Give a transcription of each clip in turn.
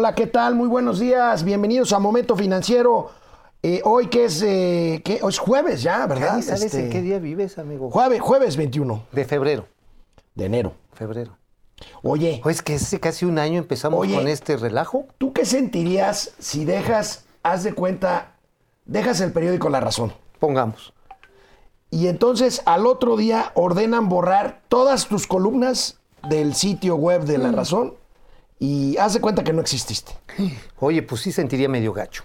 Hola, ¿qué tal? Muy buenos días. Bienvenidos a Momento Financiero. Eh, hoy que es, eh, ¿qué? Hoy es jueves ya, ¿verdad? Ay, ¿Sabes Este, en qué día vives, amigo? Jueves, jueves 21 De febrero. de enero. Febrero. Oye, Oye, es que hace casi un año empezamos Oye. con este relajo. ¿tú qué sentirías si dejas, haz de cuenta, dejas el periódico La Razón? Pongamos. Y entonces al otro día ordenan borrar todas tus columnas del sitio web de Mm. La Razón y haz de cuenta que no exististe. Oye, pues sí sentiría medio gacho.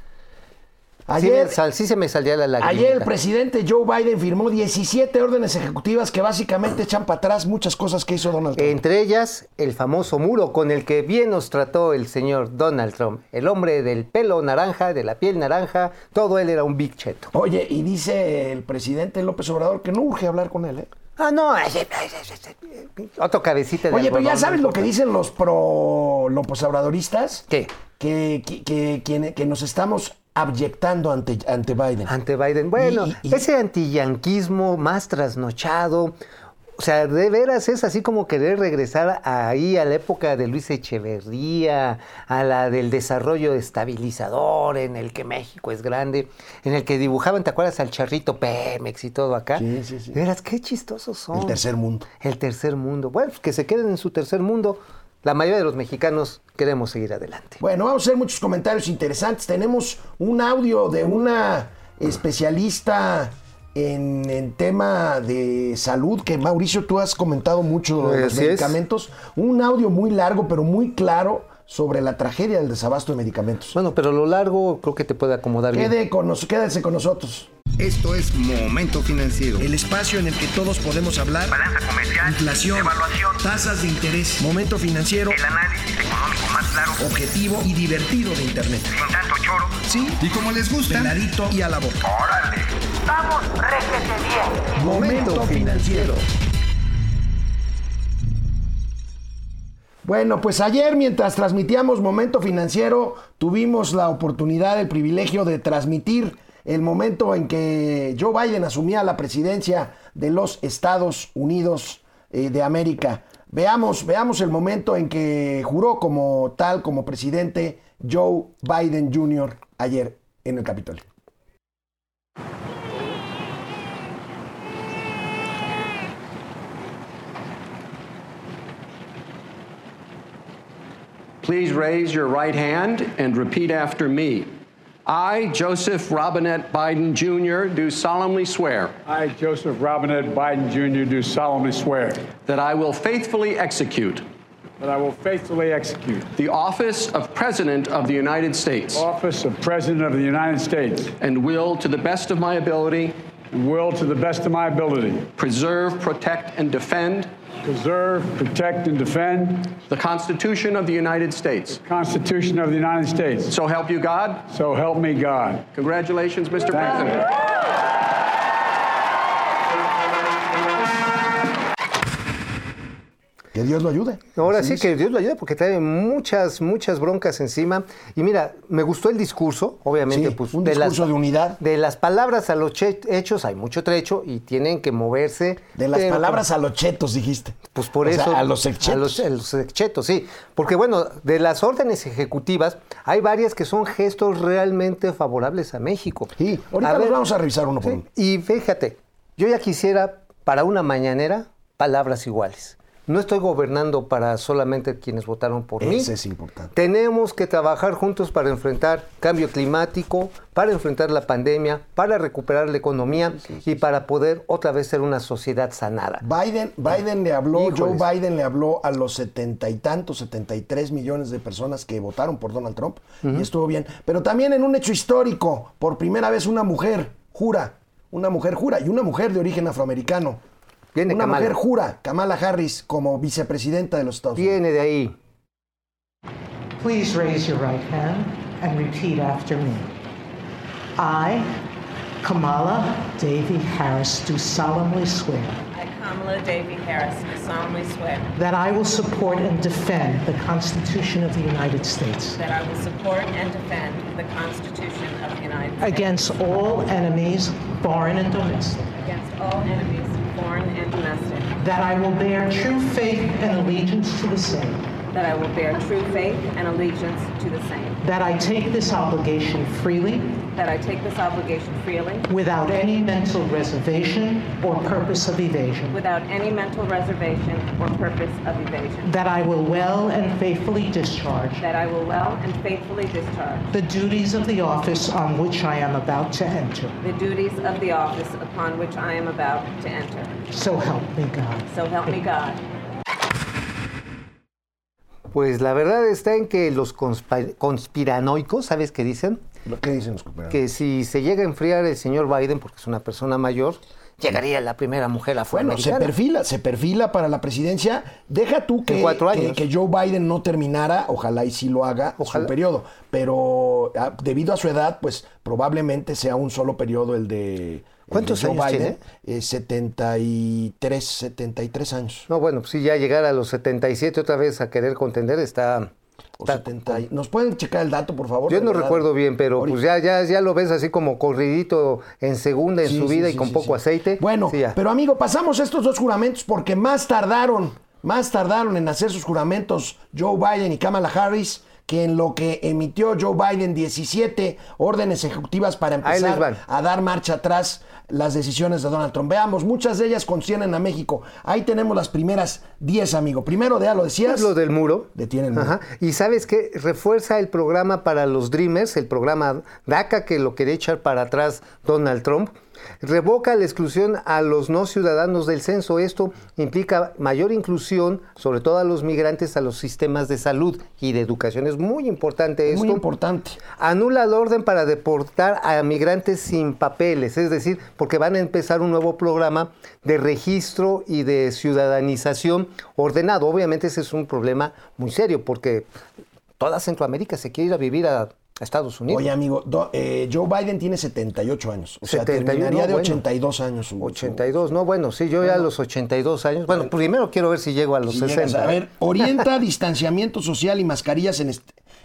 Sí, Ayer, me sal- sí se me salía la lágrima. Ayer el presidente Joe Biden firmó 17 órdenes ejecutivas que básicamente echan para atrás muchas cosas que hizo Donald Trump. Entre ellas, el famoso muro con el que bien nos trató el señor Donald Trump. El hombre del pelo naranja, de la piel naranja, todo él era un big cheto. Oye, y dice el presidente López Obrador que no urge hablar con él. ¿eh? Ah, no. Otro cabecita de Oye, pero ya sabes lo que dicen los pro López Obradoristas. ¿Qué? Que, que, que, que- que nos estamos abyectando ante, ante Biden. Ante Biden. Bueno, Y- y- ese antiyanquismo más trasnochado. O sea, de veras es así como querer regresar ahí a la época de Luis Echeverría, a la del desarrollo estabilizador, en el que México es grande, en el que dibujaban, ¿te acuerdas? Al charrito Pemex y todo acá. Sí, sí, sí. De veras, qué chistosos son. El tercer mundo. El tercer mundo. Bueno, pues que se queden en su tercer mundo. La mayoría de los mexicanos queremos seguir adelante. Bueno, vamos a hacer muchos comentarios interesantes. Tenemos un audio de una especialista en, tema de salud, que Mauricio, tú has comentado mucho de los es. medicamentos. Un audio muy largo, pero muy claro sobre la tragedia del desabasto de medicamentos. Bueno, pero lo largo creo que te puede acomodar bien. Quede con nos- quédense con nosotros. Esto es Momento Financiero. El espacio en el que todos podemos hablar. balanza comercial, Inflación, evaluación, tasas de interés, momento financiero, el análisis económico más claro, objetivo y divertido de Internet. sin tanto choro. Sí, Y como les gusta, peladito y a la boca. ¡Órale! ¡Vamos, réjete bien! Momento financiero. Bueno, pues ayer mientras transmitíamos Momento Financiero, tuvimos la oportunidad, el privilegio de transmitir el momento en que Joe Biden asumía la presidencia de los Estados Unidos eh, de América. Veamos, veamos el momento en que juró como tal, como presidente, Joe Biden Jr. ayer en el Capitolio. Please raise your right hand and repeat after me. I, Joseph Robinette Biden Jr., do solemnly swear I, Joseph Robinette Biden Jr., do solemnly swear that I will faithfully execute that I will faithfully execute the office of President of the United States office of President of the United States and will, to the best of my ability, and will, to the best of my ability, preserve, protect, and defend preserve, protect, and defend the Constitution of the United States. the Constitution of the United States. So help you God. So help me God. Congratulations, Mr. Thank you. Que Dios lo ayude. Ahora sí es. que Dios lo ayude porque trae muchas, muchas broncas encima. Y mira, me gustó el discurso, obviamente. Sí, pues, un discurso de unidad. De las palabras a los hechos hay mucho trecho y tienen que moverse. De las pero- palabras a los chetos, dijiste. Pues por O sea, eso. a los exchetos. A los, a los exchetos, sí. Porque bueno, de las órdenes ejecutivas, hay varias que son gestos realmente favorables a México. Sí, ahorita A los ver, vamos a revisar uno por sí, uno. Y fíjate, yo ya quisiera para una mañanera palabras iguales. No estoy gobernando para solamente quienes votaron por mí. Ese es importante. Tenemos que trabajar juntos para enfrentar cambio climático, para enfrentar la pandemia, para recuperar la economía y para poder otra vez ser una sociedad sanada. Biden, Biden le habló, Híjoles. Joe Biden le habló a los setenta y tantos, 73 millones de personas que votaron por Donald Trump y estuvo bien. Pero también en un hecho histórico, por primera vez una mujer jura, una mujer jura y una mujer de origen afroamericano. Viene una Kamala. mujer jura, Kamala Harris, como vicepresidenta de los Estados Unidos. Viene de ahí. Please raise your right hand and repeat after me. I, Kamala Davy Harris, do solemnly swear I, Kamala Davy Harris, do solemnly swear that I will support and defend the Constitution of the United States that I will support and defend the Constitution of the United States against all enemies, foreign and domestic, against all enemies, foreign and domestic, that I will bear true faith and allegiance to the same that I will bear true faith and allegiance to the same, that I take this obligation freely that I take this obligation freely without any mental reservation or purpose of evasion, without any mental reservation or purpose of evasion, that I will well and faithfully discharge that I will well and faithfully discharge the duties of the office on which I am about to enter. the duties of the office upon which I am about to enter. So help me God. So help me God. Pues la verdad está en que los conspiranoicos, ¿sabes qué dicen? ¿Lo que dicen los compañeros? Que si se llega a enfriar el señor Biden, porque es una persona mayor, llegaría la primera mujer Bueno, se perfila, se perfila para la presidencia. Deja tú que, cuatro años. que Joe Biden no terminara, ojalá y sí lo haga Ojalá. su periodo. Pero ah, debido a su edad, pues probablemente sea un solo periodo el de, ¿Cuántos Joe años Biden. Eh, 73, 73 años. No, bueno, pues sí, ya llegar a los 77 otra vez a querer contender está... O está- 70 y- ¿Nos pueden checar el dato, por favor? Yo no recuerdo bien, pero Ahorita. pues ya, ya, ya lo ves así como corridito en segunda, en Sí, su sí, vida sí, y con sí, poco aceite. Bueno, pero amigo, pasamos estos dos juramentos porque más tardaron, más tardaron en hacer sus juramentos Joe Biden y Kamala Harris que en lo que emitió Joe Biden 17 órdenes ejecutivas para empezar a dar marcha atrás las decisiones de Donald Trump. Veamos, muchas de ellas conciernen a México. Ahí tenemos las primeras 10, amigo. Primero, ya lo decías. Lo del muro. Detiene el muro. Ajá. Y sabes qué? Refuerza el programa para los Dreamers, el programa DACA que lo quería echar para atrás Donald Trump. Revoca la exclusión a los no ciudadanos del censo. Esto implica mayor inclusión, sobre todo a los migrantes, a los sistemas de salud y de educación. Es muy importante esto. Muy importante. Anula el orden para deportar a migrantes sin papeles, es decir, porque van a empezar un nuevo programa de registro y de ciudadanización ordenado. Obviamente ese es un problema muy serio porque toda Centroamérica se quiere ir a vivir a, a Estados Unidos. Oye, amigo, do- eh, Joe Biden tiene 78 años. O sea, 71, terminaría no, de bueno. 82 años. su- su- 82, no, bueno, sí, yo ya a los 82 años. Bueno, primero quiero ver si llego a los Si 60. llegas a ver, orienta distanciamiento social y mascarillas en,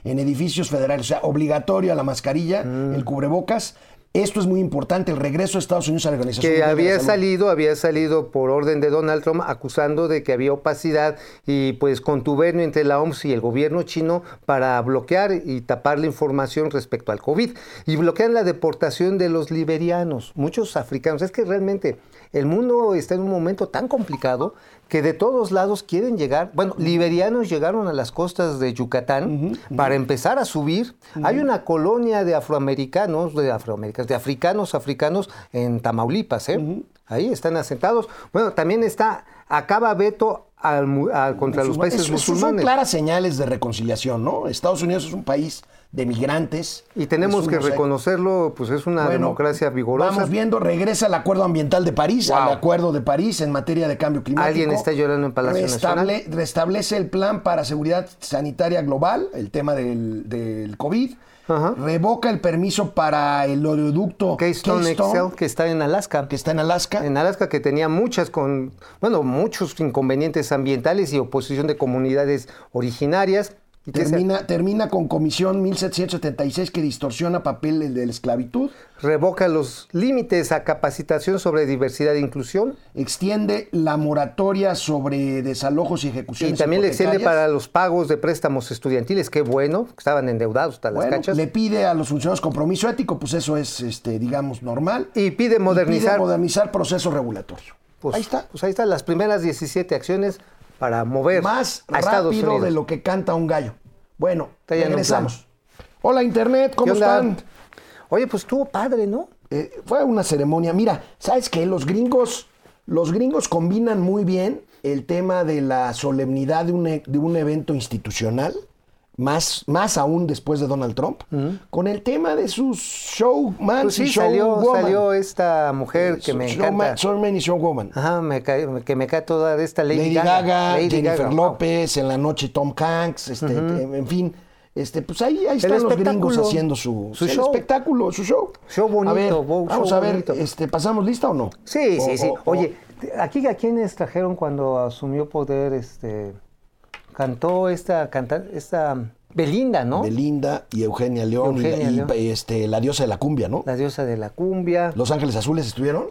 en edificios federales. O sea, obligatorio a la mascarilla, Mm. el cubrebocas. Esto es muy importante, el regreso a Estados Unidos a la Organización que de había salido, había salido por orden de Donald Trump acusando de que había opacidad y pues contubernio entre la OMS y el gobierno chino para bloquear y tapar la información respecto al COVID. Y bloquean la deportación de los liberianos, muchos africanos. Es que realmente el mundo está en un momento tan complicado que de todos lados quieren llegar. Bueno, liberianos llegaron a las costas de Yucatán para empezar a subir. Hay una colonia de afroamericanos, de afroamericanos, de africanos, africanos en Tamaulipas, ¿eh? Ahí están asentados. Bueno, también está, acaba veto al a- contra los países Eso- eso son musulmanes. claras señales de reconciliación, ¿no? Estados Unidos es un país de migrantes. Y tenemos que reconocerlo, pues es una Bueno, democracia vigorosa. Vamos viendo, regresa el Acuerdo Ambiental de París, Wow. al Acuerdo de París en materia de cambio climático. Alguien está llorando en Palacio Nacional. Restablece el plan para seguridad sanitaria global, el tema del, del COVID. Ajá. Revoca el permiso para el oleoducto Keystone, Excel, que está en Alaska. que está en Alaska. En Alaska que tenía muchas con, bueno, muchos inconvenientes ambientales y oposición de comunidades originarias. Y Termina, termina con Comisión 1776 que distorsiona papel de la esclavitud. revoca los límites a capacitación sobre diversidad e inclusión Extiende la moratoria sobre desalojos y y ejecuciones. también le extiende para los pagos de préstamos estudiantiles. Qué bueno, estaban endeudados hasta las cachas. le pide a los funcionarios compromiso ético, pues eso es, este, digamos, normal. Y pide modernizar. modernizar proceso regulatorio. Pues, ahí está. Pues ahí están las primeras 17 acciones para mover Más a rápido de lo que canta un gallo. Bueno, regresamos. Hola Internet, ¿cómo están? Oye, pues estuvo padre, ¿no? Eh, fue una ceremonia. Mira, ¿sabes qué? Los gringos, los gringos combinan muy bien el tema de la solemnidad de un, e- de un evento institucional, más, más aún después de Donald Trump, con el tema de sus showman Pues y sí, salió, showwoman. salió esta mujer que Show- me showman- encanta. Showman y showwoman. Ajá, me cae- que me cae toda esta Lady, Lady, Gaga, Lady Jennifer Gaga, wow. López, en la noche Tom Hanks, este, en, en fin. Este, pues ahí, ahí están los gringos haciendo su, Su show. espectáculo, su show. Show bonito, A ver, wow, vamos show a ver, bonito. este, ¿pasamos lista o no? Sí, O- sí, sí. o- Oye, aquí a quiénes trajeron cuando asumió poder, este, cantó esta, canta, esta Belinda, ¿no? Belinda y Eugenia León y- Eugenia y, León. y, este, la diosa de la cumbia, ¿no? La diosa de la cumbia. Los Ángeles Azules estuvieron,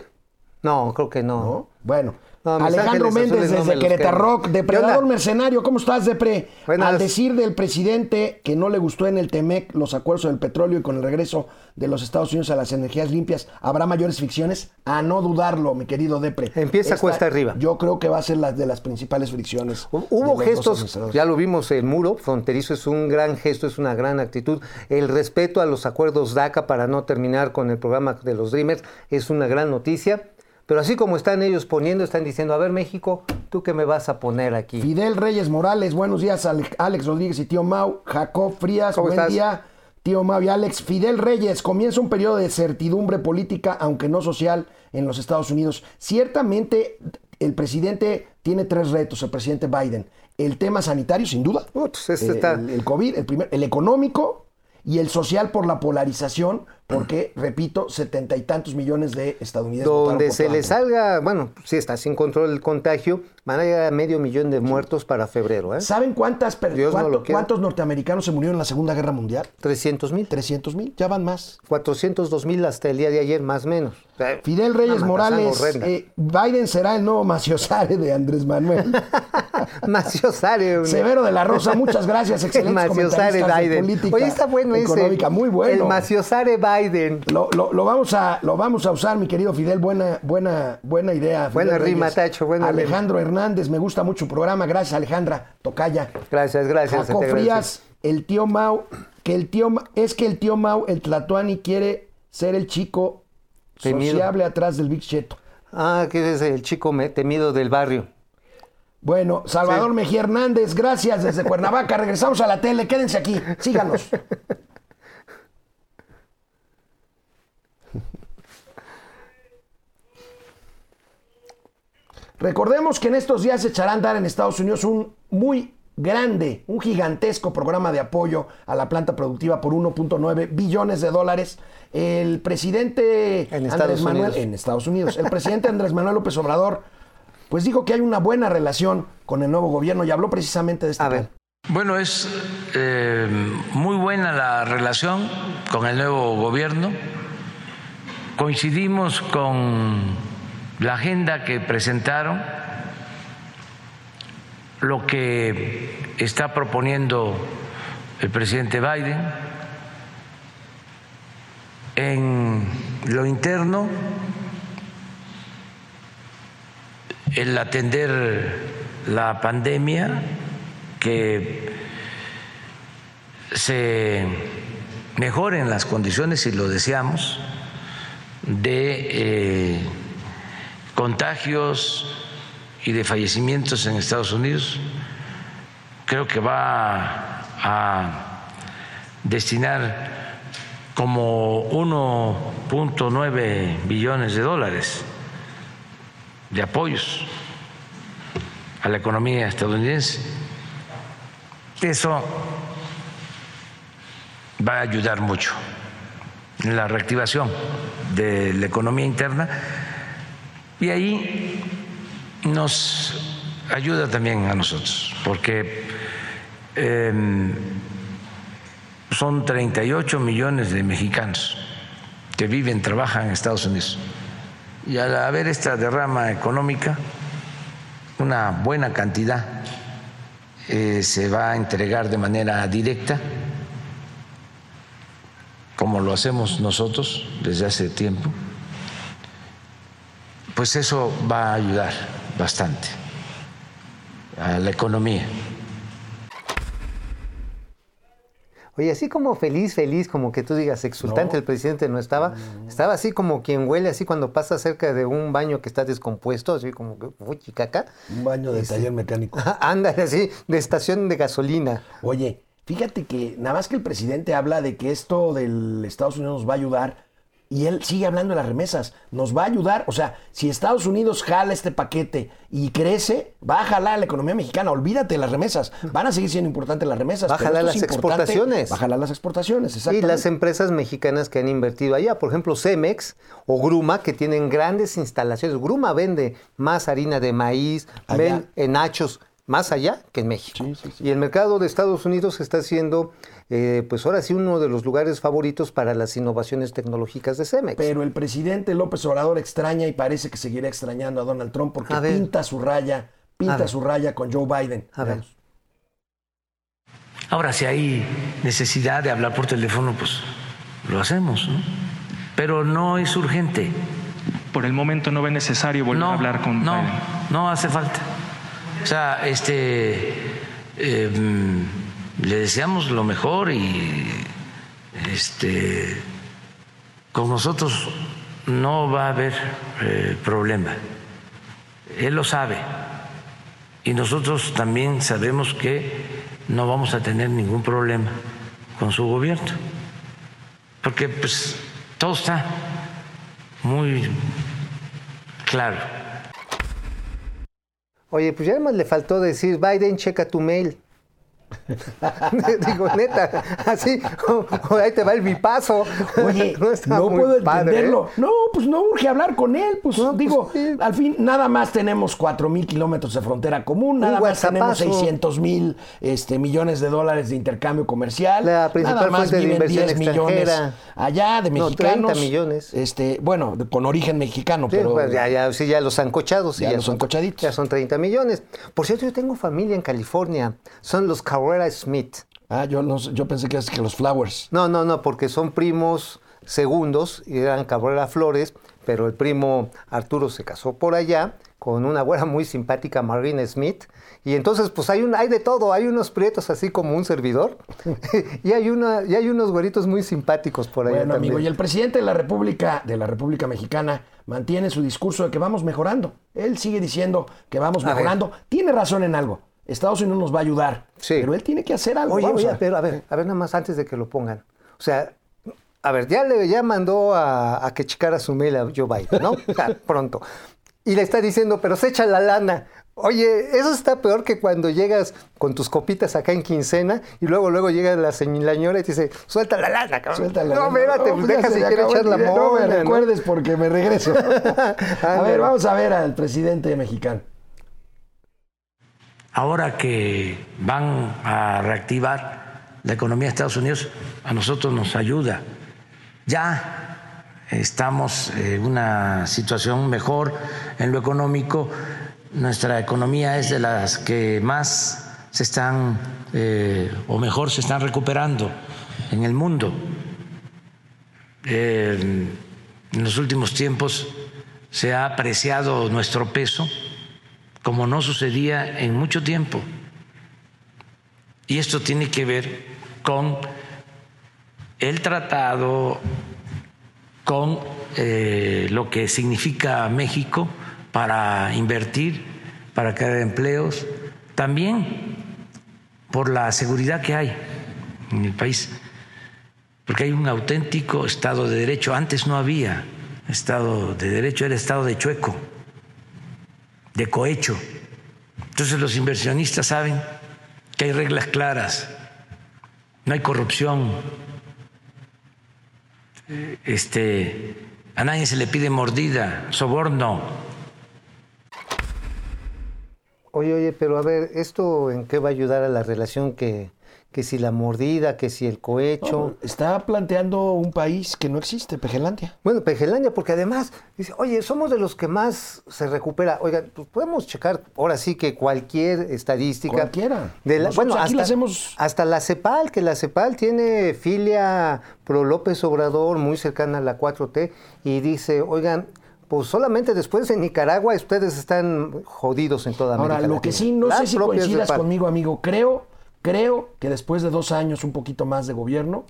No, creo que no. ¿no? Bueno, No, Alejandro Méndez no desde Querétaro, depredador mercenario, ¿cómo estás, Depre? Buenas. Al decir del presidente que no le gustó en el TEMEC los acuerdos del petróleo y con el regreso de los Estados Unidos a las energías limpias, ¿habrá mayores fricciones? A no dudarlo, mi querido Depre. Empieza cuesta arriba. Yo creo que va a ser la de las principales fricciones. Hubo gestos, ya lo vimos, el muro fronterizo es un gran gesto, es una gran actitud. El respeto a los acuerdos DACA para no terminar con el programa de los Dreamers es una gran noticia. Pero así como están ellos poniendo, están diciendo, a ver México, ¿tú qué me vas a poner aquí? Fidel Reyes Morales, buenos días, Ale- Alex Rodríguez y tío Mau, Jacob Frías, ¿Cómo buen estás? día, tío Mau y Alex. Fidel Reyes, comienza un periodo de certidumbre política, aunque no social, en los Estados Unidos. Ciertamente, el presidente tiene tres retos, el presidente Biden. El tema sanitario, sin duda. Ups, este Eh, está- el, el COVID, el, primer, el económico y el social por la polarización, porque, repito, setenta y tantos millones de estadounidenses. Donde se le salga, bueno, sí está sin control el contagio, van a llegar a medio millón de muertos para febrero, ¿eh? ¿Saben cuántas, no cuánto- quiera. cuántos norteamericanos se murieron en la Segunda Guerra Mundial? 300 mil. 300 mil, ya van más. 402 mil hasta el día de ayer, más o menos. O sea, Fidel Reyes Morales, eh, Biden será el nuevo Maciosare de Andrés Manuel. Maciosare. Severo de la Rosa, muchas gracias, El excelentes Maciosare Biden. política Oye, está bueno ese. económica, muy bueno. El Maciosare Biden. Lo, lo- lo vamos a, lo vamos a usar, mi querido Fidel. Buena, buena, buena idea. Fidel Buena rima, Reyes. Tacho, buena Alejandro Hernández, me gusta mucho el programa. Gracias, Alejandra. Tocaya. Gracias, gracias. Jaco. Frías, el tío Mau, que el tío es que el tío Mau, el Tlatuani, quiere ser el chico Temido. sociable atrás del Big Cheto. Ah, que es el chico temido del barrio. Bueno, Salvador Sí. Mejía Hernández, gracias desde Cuernavaca. Regresamos a la tele, quédense aquí, síganos. Recordemos que en estos días se echará a andar en Estados Unidos un muy grande, un gigantesco programa de apoyo a la planta productiva por 1.9 billones de dólares. El presidente En Andrés Estados Manuel Unidos. en Estados Unidos, el presidente Andrés Manuel López Obrador, pues dijo que hay una buena relación con el nuevo gobierno y habló precisamente de este A ver. Bueno, es eh, muy buena la relación con el nuevo gobierno. Coincidimos con la agenda que presentaron, lo que está proponiendo el presidente Biden. En lo interno, el atender la pandemia, que se mejoren las condiciones, si lo deseamos, de eh, contagios y de fallecimientos en Estados Unidos. Creo que va a destinar como 1.9 billones de dólares de apoyos a la economía estadounidense. Eso va a ayudar mucho en la reactivación de la economía interna y ahí nos ayuda también a nosotros, porque eh, son 38 millones de mexicanos que viven, trabajan en Estados Unidos. Y al haber esta derrama económica, una buena cantidad eh, se va a entregar de manera directa, como lo hacemos nosotros desde hace tiempo, pues eso va a ayudar bastante a la economía. Oye, así como feliz, feliz, como que tú digas exultante, el presidente no estaba. Estaba así como quien huele así cuando pasa cerca de un baño que está descompuesto, así como que, uy, caca. Un baño de taller mecánico. Ándale, así, de estación de gasolina. Oye, fíjate que nada más que el presidente habla de que esto del Estados Unidos nos va a ayudar y él sigue hablando de las remesas, nos va a ayudar, o sea, si Estados Unidos jala este paquete y crece, va a jalar a la economía mexicana, olvídate de las remesas, van a seguir siendo importantes las remesas. Va a jalar las exportaciones. Va a jalar las exportaciones, Y exactamente. las empresas mexicanas que han invertido allá, por ejemplo, Cemex o Gruma, que tienen grandes instalaciones. Gruma vende más harina de maíz, ven en nachos más allá que en México. Y el mercado de Estados Unidos está siendo, eh, pues ahora sí, uno de los lugares favoritos para las innovaciones tecnológicas de Cemex. Pero el presidente López Obrador extraña y parece que seguirá extrañando a Donald Trump porque A pinta su raya, pinta su raya con Joe Biden. A ver. Ahora, si hay necesidad de hablar por teléfono, pues lo hacemos, ¿no? Pero no es urgente. Por el momento no ve necesario volver no, a hablar con no, Biden. no hace falta. O sea, este, mm, le deseamos lo mejor y este, con nosotros no va a haber eh, problema. Él lo sabe y nosotros también sabemos que no vamos a tener ningún problema con su gobierno, porque pues todo está muy claro. Oye, pues ya además le faltó decir, Biden, checa tu mail. Digo, neta, así, o- o ahí te va el bipaso. Oye, no, puedo padre, entenderlo. ¿eh? No, pues no urge hablar con él. Pues No, pues digo, sí. al fin, nada más tenemos 4 mil kilómetros de frontera común, nada más tenemos WhatsAppazo. 600 mil este, millones de dólares de intercambio comercial. La principal nada más fuente de viven inversión 10 millones allá de No, mexicanos. 30 millones. Este, bueno, de- con origen mexicano, Sí, pero pues ya, ya, sí, ya los ancochados. sí, Ya los son, ancochaditos. Ya son 30 millones. Por cierto, yo tengo familia en California. Son los Smith. Ah, yo, no sé, yo pensé que es que los Flowers. No, no, no, porque son primos segundos y eran Cabrera Flores, pero el primo Arturo se casó por allá con una güera muy simpática, Marina Smith. Y entonces, pues hay, un, hay de todo, hay unos prietos así como un servidor, y, hay una, y hay unos güeritos muy simpáticos por allá Bueno, también. amigo, y el presidente de la República, de la República Mexicana, mantiene su discurso de que vamos mejorando. Él sigue diciendo que vamos mejorando. Tiene razón en algo. Estados Unidos nos va a ayudar. Sí. Pero él tiene que hacer algo. Oye, Vamos oye, a ver. pero a ver, a ver nada más antes de que lo pongan. O sea, a ver, ya le ya mandó a, a que checara su mail a Joe Biden, ¿no? Pronto. Y le está diciendo, pero se echa la lana. Oye, eso está peor que cuando llegas con tus copitas acá en quincena y luego luego llega la señora y te dice, suelta la lana, cabrón. Suéltala. No, espérate, pues pues deja si quiere echar la video. No me mona, ¿no? recuerdes porque me regreso. a ver, vamos a ver al presidente mexicano. Ahora que van a reactivar la economía de Estados Unidos, a nosotros nos ayuda. Ya estamos en una situación mejor en lo económico. Nuestra economía es de las que más se están, eh, o mejor, se están recuperando en el mundo. En los últimos tiempos se ha apreciado nuestro peso como no sucedía en mucho tiempo. Y esto tiene que ver con el tratado, con eh, lo que significa México para invertir, para crear empleos, también por la seguridad que hay en el país, porque hay un auténtico Estado de Derecho. Antes no había Estado de Derecho, era Estado de chueco de cohecho. Entonces los inversionistas saben que hay reglas claras, no hay corrupción, este, a nadie se le pide mordida, soborno. Oye, oye, pero a ver, ¿esto en qué va a ayudar a la relación que, que si la mordida, que si el cohecho? Está planteando un país que no existe, Pejelandia. Bueno, Pejelandia, porque además dice, oye, somos de los que más se recupera. Oigan, pues podemos checar ahora sí que cualquier estadística. Cualquiera. De la- bueno, aquí hasta, la hacemos- hasta la CEPAL, que la CEPAL tiene filia pro López Obrador, muy cercana a la 4T, y dice, oigan, pues solamente después de Nicaragua ustedes están jodidos en toda América Ahora, lo que sí, no Las sé si coincidas conmigo, amigo. Creo, creo que después de dos años, un poquito más de gobierno,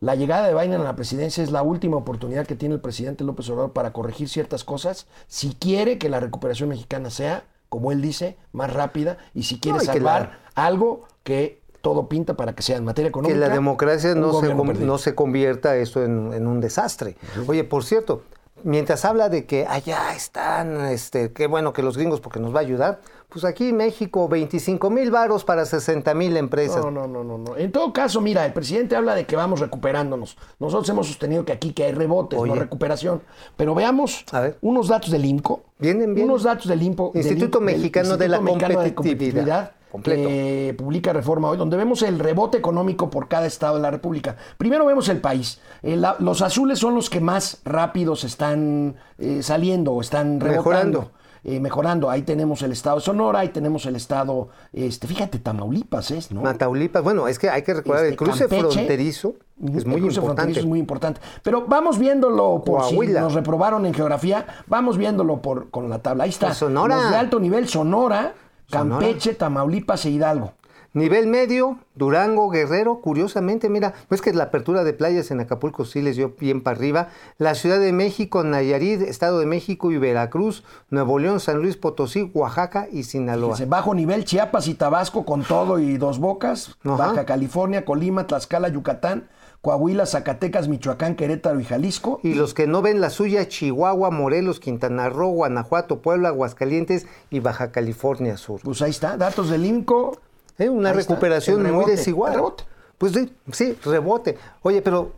la llegada de Biden a la presidencia es la última oportunidad que tiene el presidente López Obrador para corregir ciertas cosas, si quiere que la recuperación mexicana sea, como él dice, más rápida y si quiere No, que salvar algo que todo pinta para que sea en materia que económica. la democracia no se, perdido. no se convierta esto en, en un desastre. Oye, por cierto, mientras habla de que allá están, este, qué bueno que los gringos porque nos va a ayudar, pues aquí México 25 mil varos para 60 mil empresas. No, no, no, no, no. En todo caso, mira, el presidente habla de que vamos recuperándonos. Nosotros hemos sostenido que aquí que hay rebotes, Oye. no recuperación. Pero veamos A ver. unos datos del INCO. Vienen bien. Unos datos del INCO. del Instituto del Mexicano de la Mexicano Competitividad. Completo. que publica Reforma hoy, donde vemos el rebote económico por cada estado de la República. Primero vemos el país. Eh, la- los azules son los que más rápidos están eh, saliendo o están rebotando. Mejorando. eh, mejorando. Ahí tenemos el estado de Sonora, ahí tenemos el estado, este, fíjate, Tamaulipas es, ¿no? Mataulipas, bueno, es que hay que recordar, Este, el cruce Campeche. fronterizo es El muy cruce fronterizo importante. es muy importante. Pero vamos viéndolo por si nos reprobaron en geografía, vamos viéndolo por, con la tabla. Ahí está. Pues Sonora. Los de alto nivel, Sonora, Sonora. Campeche, Tamaulipas e Hidalgo. Nivel medio, Durango, Guerrero, curiosamente, mira, pues que la apertura de playas en Acapulco sí les dio bien para arriba. La Ciudad de México, Nayarit, Estado de México y Veracruz, Nuevo León, San Luis Potosí, Oaxaca y Sinaloa. Bajo nivel, Chiapas y Tabasco con todo y dos bocas. Ajá. Baja California, Colima, Tlaxcala, Yucatán, Coahuila, Zacatecas, Michoacán, Querétaro y Jalisco. Y los que no ven la suya, Chihuahua, Morelos, Quintana Roo, Guanajuato, Puebla, Aguascalientes y Baja California Sur. Pues ahí está, datos del INCO. Eh, Una Ahí recuperación muy desigual. rebote. Pues sí, sí, rebote. Oye, pero...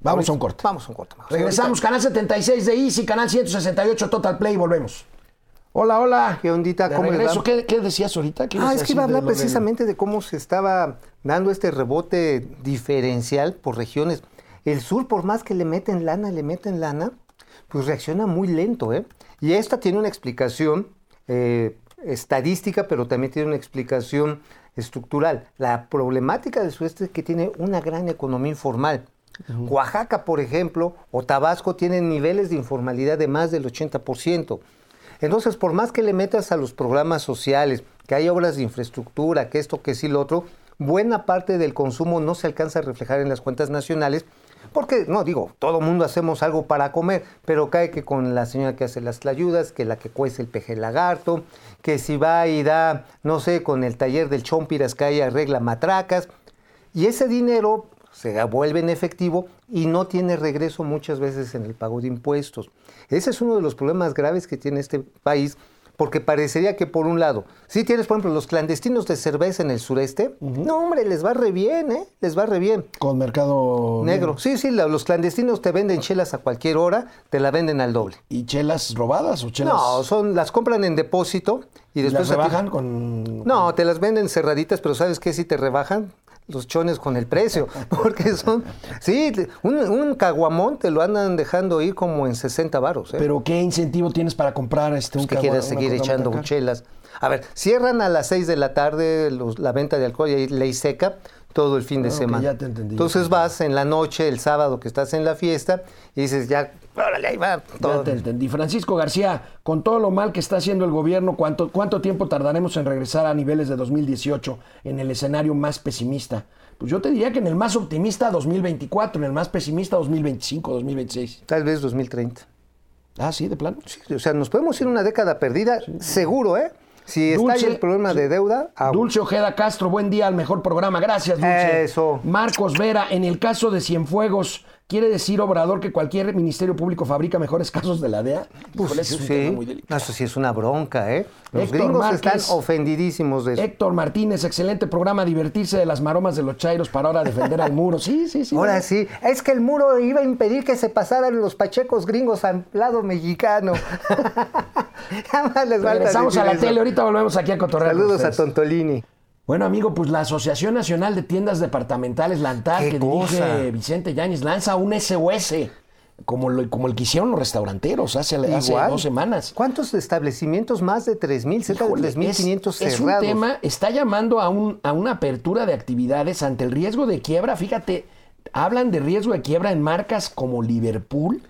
Vamos a un corte. Vamos a un corte. Regresamos, canal 76 de Easy, canal 168 Total Play, volvemos. Hola, hola. ¿Qué ondita? ¿Cómo regreso. ¿Qué, qué decías ahorita? ¿Qué Ah, es que iba a hablar de precisamente de cómo se estaba dando este rebote diferencial por regiones. El sur, por más que le meten lana, le meten lana, pues reacciona muy lento, ¿eh? Y esta tiene una explicación eh, estadística, pero también tiene una explicación estructural. La problemática del sureste es que tiene una gran economía informal. Oaxaca, por ejemplo, o Tabasco tienen niveles de informalidad de más del 80%. Entonces, por más que le metas a los programas sociales, que hay obras de infraestructura, que esto, que sí, lo otro, buena parte del consumo no se alcanza a reflejar en las cuentas nacionales, porque, no digo, todo mundo hacemos algo para comer, pero cae que con la señora que hace las tlayudas, que la que cuece el peje lagarto, que si va y da, no sé, con el taller del chompiras que hay arregla matracas, y ese dinero se vuelve en efectivo y no tiene regreso muchas veces en el pago de impuestos. Ese es uno de los problemas graves que tiene este país, porque parecería que por un lado, si tienes por ejemplo los clandestinos de cerveza en el sureste, no hombre, les va re bien, ¿eh? Les va re bien. Con mercado Negro. Sí, sí, los clandestinos te venden chelas a cualquier hora, te la venden al doble. ¿Y chelas robadas o chelas? No, son, las compran en depósito y ¿Y después las ti- rebajan con. no, te las venden cerraditas, pero ¿sabes qué? Si te rebajan los chones con el precio, porque son, sí, un, un caguamón te lo andan dejando ir como en 60 varos. ¿eh? Pero ¿qué incentivo tienes para comprar este un que una seguir echando tan cara? chelas. A ver, cierran a las 6 de la tarde los- la venta de alcohol y ley seca todo el fin de semana. ya te entendí, ya Entonces vas en la noche, el sábado que estás en la fiesta, y dices, ya, órale, ahí va. Ya Todo. te entendí. Francisco García, con todo lo mal que está haciendo el gobierno, ¿cuánto, ¿cuánto tiempo tardaremos en regresar a niveles de 2018 en el escenario más pesimista? Pues yo te diría que en el más optimista 2024, en el más pesimista 2025, 2026. Tal vez 2030. Ah, sí, de plano. Sí, o sea, nos podemos ir una década perdida, seguro, ¿eh? Si está ahí el problema de deuda. Dulce Ojeda Castro, buen día al mejor programa. Gracias, Dulce. Eso. Marcos Vera, en el caso de Cienfuegos, ¿quiere decir Obrador que cualquier ministerio público fabrica mejores casos de la DEA? Pues, Híjole, ese es un sí. tema muy delicado. Eso sí es una bronca, ¿eh? Los Héctor gringos Márquez. están ofendidísimos de eso. Héctor Martínez, excelente programa, divertirse de las maromas de los chairos para ahora defender al muro. Sí, sí, sí. Ahora sí, es que el muro iba a impedir que se pasaran los pachecos gringos al lado mexicano. Nada más les Regresamos a la eso. tele, ahorita volvemos aquí a cotorrear. Saludos a. Tontolini. Bueno, amigo, pues la Asociación Nacional de Tiendas Departamentales, la ANTAD, ¡Qué que cosa! dirige Vicente Yáñez, lanza un SOS, como, lo- como el que hicieron los restauranteros hace, hace dos semanas. ¿Cuántos establecimientos? Más de 3.000, cerca de Híjole, 3.500 es, es cerrados. un tema, está llamando a, un, a una apertura de actividades ante el riesgo de quiebra. Fíjate, hablan de riesgo de quiebra en marcas como Liverpool,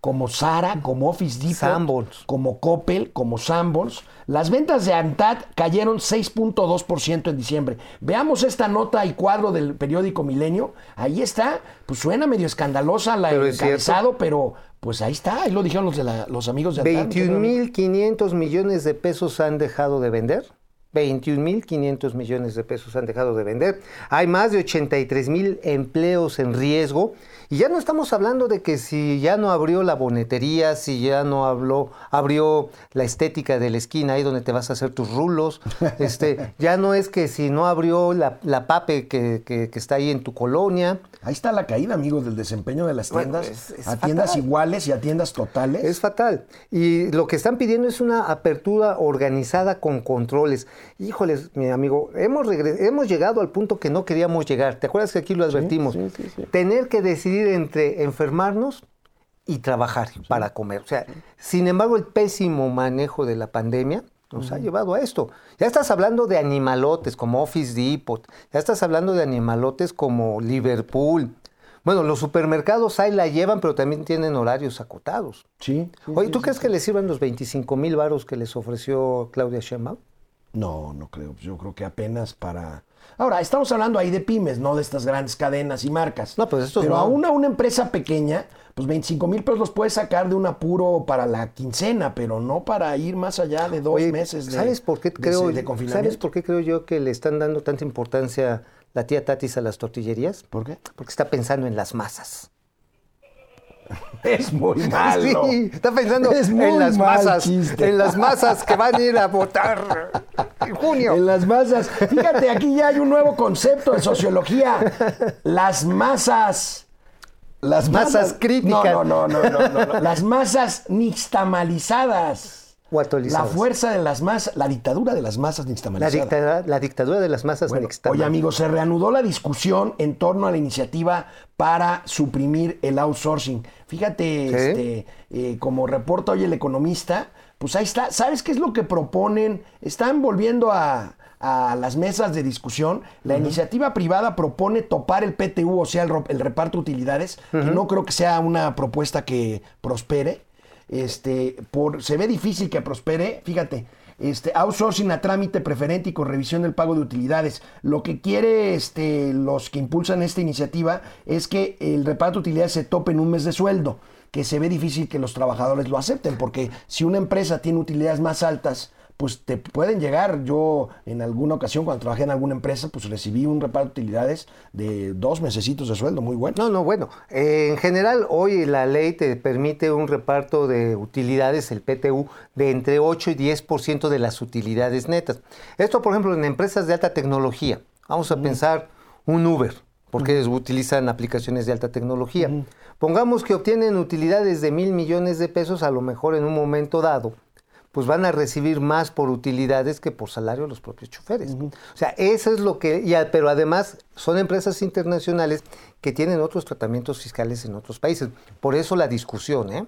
como Zara, como Office Depot, Sanborns. como Coppel, como Sanborns. Las ventas de Antad cayeron 6.2% en diciembre. Veamos esta nota y cuadro del periódico Milenio. Ahí está, pues suena medio escandalosa la Pero es encabezado, pero pues ahí está, ahí lo dijeron los, de la- los amigos de Antad. 21.500 millones de pesos han dejado de vender. 21.500 millones de pesos han dejado de vender. Hay más de 83.000 empleos en riesgo. Y ya no estamos hablando de que si ya no abrió la bonetería, si ya no habló, abrió la estética de la esquina, ahí donde te vas a hacer tus rulos. Este, ya no es que si no abrió la, la pape que, que- que está ahí en tu colonia. Ahí está la caída, amigos, del desempeño de las Bueno, tiendas. es- es a tiendas fatal. iguales y a tiendas totales. Es fatal. Y lo que están pidiendo es una apertura organizada con controles. Híjoles, mi amigo, hemos, llegado al punto que no queríamos llegar. ¿Te acuerdas que aquí lo advertimos? sí, sí, sí. Tener que decidir entre enfermarnos y trabajar para comer. O sea, sin embargo, el pésimo manejo de la pandemia nos ha llevado a esto. Ya estás hablando de animalotes como Office Depot, ya estás hablando de animalotes como Liverpool. Bueno, los supermercados ahí la llevan, pero también tienen horarios acotados. Sí. sí, Oye, ¿tú sí. crees que les sirvan los 25 mil varos que les ofreció Claudia Sheinbaum? No, no creo. Yo creo que apenas para. Ahora, estamos hablando ahí de pymes, no de estas grandes cadenas y marcas. No, pues estos Pero no. aún a una empresa pequeña, pues 25 mil pesos los puedes sacar de un apuro para la quincena, pero no para ir más allá de dos Oye, meses de, ¿sabes por qué creo, de ¿Sabes confinamiento. por qué creo yo que le están dando tanta importancia la tía Tatis a las tortillerías? ¿Por qué? Porque está pensando en las masas. Es muy malo. Sí, está pensando Es en las masas, chiste. en las masas que van a ir a votar en junio. En las masas. Fíjate, aquí ya hay un nuevo concepto de sociología. Las masas. Las Masas críticas. No, no, no, no, no, no, no. Las masas nixtamalizadas. La fuerza de las masas, la dictadura de las masas la, nixtamalizadas. dictadura, la dictadura de las masas Bueno, oye, amigos, se reanudó la discusión en torno a la iniciativa para suprimir el outsourcing. Fíjate, este, eh, como reporta hoy el economista, pues ahí está. ¿Sabes qué es lo que proponen? Están volviendo a, a las mesas de discusión. La iniciativa privada propone topar el PTU, o sea, el reparto de utilidades, que no creo que sea una propuesta que prospere. Este, por, se ve difícil que prospere, fíjate, este, outsourcing a trámite preferente y con revisión del pago de utilidades. Lo que quiere este, los que impulsan esta iniciativa es que el reparto de utilidades se tope en un mes de sueldo, que se ve difícil que los trabajadores lo acepten, porque si una empresa tiene utilidades más altas, pues te pueden llegar. Yo en alguna ocasión cuando trabajé en alguna empresa, pues recibí un reparto de utilidades de dos mesecitos de sueldo, muy bueno. No, no, bueno. eh, en general, hoy la ley te permite un reparto de utilidades, el PTU, de entre 8 y 10% de las utilidades netas. Esto, por ejemplo, en empresas de alta tecnología. Vamos a pensar un Uber, porque utilizan aplicaciones de alta tecnología. Pongamos que obtienen utilidades de mil millones de pesos, a lo mejor en un momento dado pues van a recibir más por utilidades que por salario los propios choferes. O sea, eso es lo que, y a- pero además son empresas internacionales que tienen otros tratamientos fiscales en otros países. Por eso la discusión, ¿eh?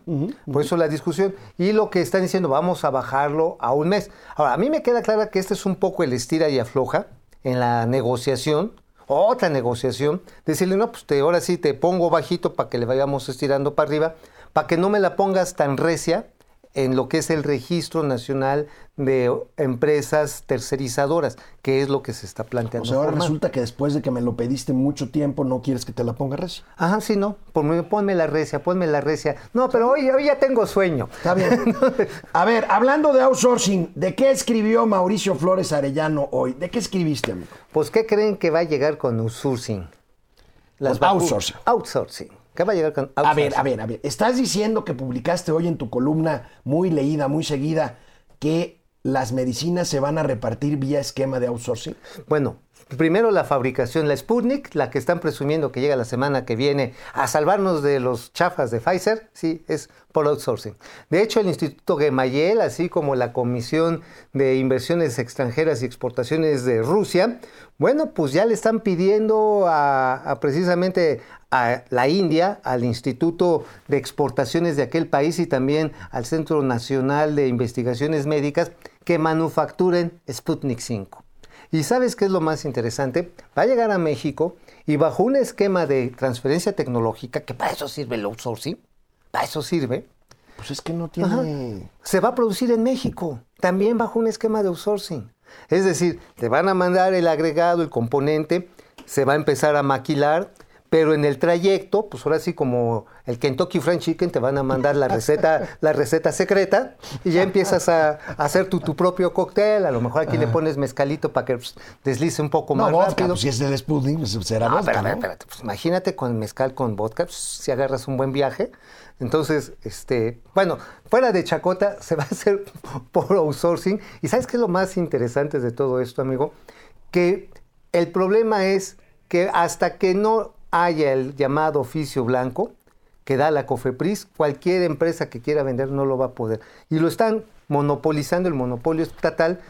Por eso la discusión. Y lo que están diciendo, vamos a bajarlo a un mes. Ahora, a mí me queda clara que este es un poco el estira y afloja en la negociación, otra negociación, decirle, no, pues te, ahora sí te pongo bajito para que le vayamos estirando para arriba, para que no me la pongas tan recia en lo que es el registro nacional de empresas tercerizadoras, que es lo que se está planteando. O sea, ahora formar. resulta que después de que me lo pediste mucho tiempo, no quieres que te la ponga recia. Ajá, sí, no, ponme, la recia, ponme la recia. No, pero hoy, hoy ya tengo sueño. Está bien. A ver, hablando de outsourcing, ¿de qué escribió Mauricio Flores Arellano hoy? ¿De qué escribiste, amigo? Pues, ¿qué creen que va a llegar con outsourcing? Vacu- outsourcing. Outsourcing. ¿Qué va a llegar con? A ver, a ver, a ver. Estás diciendo que publicaste hoy en tu columna, muy leída, muy seguida, que las medicinas se van a repartir vía esquema de outsourcing. Bueno, primero la fabricación, la Sputnik, la que están presumiendo que llega la semana que viene a salvarnos de los chafas de Pfizer, sí, es por outsourcing. De hecho, el Instituto Gemayel, así como la Comisión de Inversiones Extranjeras y Exportaciones de Rusia, bueno, pues ya le están pidiendo a, a precisamente a la India, al Instituto de Exportaciones de aquel país y también al Centro Nacional de Investigaciones Médicas que manufacturen Sputnik 5. ¿Y sabes qué es lo más interesante? Va a llegar a México y bajo un esquema de transferencia tecnológica, que para eso sirve el outsourcing, para eso sirve, Pues es que no tiene. se va a producir en México, también bajo un esquema de outsourcing. Es decir, te van a mandar el agregado, el componente, se va a empezar a maquilar, pero en el trayecto, pues ahora sí como el Kentucky Fried Chicken te van a mandar la receta, la receta secreta y ya empiezas a, a hacer tu, tu propio cóctel, a lo mejor aquí le pones mezcalito para que pues, deslice un poco No, más vodka, rápido. pues si es del Sputnik, pues será No, vodka, ¿no? espérate, pues imagínate con mezcal con vodka, pues, si agarras un buen viaje. Entonces, este, bueno, fuera de chacota se va a hacer por outsourcing. ¿Y sabes qué es lo más interesante de todo esto, amigo? Que el problema es que hasta que no haya el llamado oficio blanco que da la COFEPRIS, cualquier empresa que quiera vender no lo va a poder. Y lo están monopolizando, el monopolio estatal,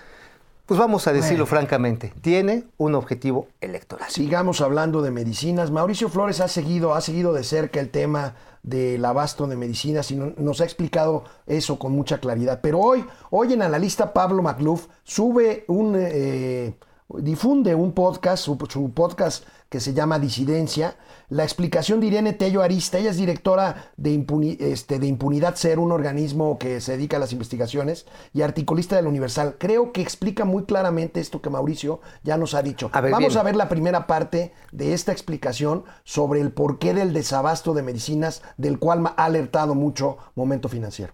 pues vamos a decirlo francamente, tiene un objetivo electoral. Sigamos hablando de medicinas. Mauricio Flores ha seguido, ha seguido de cerca el tema del abasto de medicinas y no- nos ha explicado eso con mucha claridad. Pero hoy, hoy en Analista Pablo Macluf sube un, eh, difunde un podcast, su, su podcast que se llama Disidencia, la explicación de Irene Tello Arista, ella es directora de, Impuni- este, de Impunidad Ser, un organismo que se dedica a las investigaciones, y articulista del Universal. Creo que explica muy claramente esto que Mauricio ya nos ha dicho. A ver, Vamos bien. a ver la primera parte de esta explicación sobre el porqué del desabasto de medicinas, del cual ha alertado mucho Momento Financiero.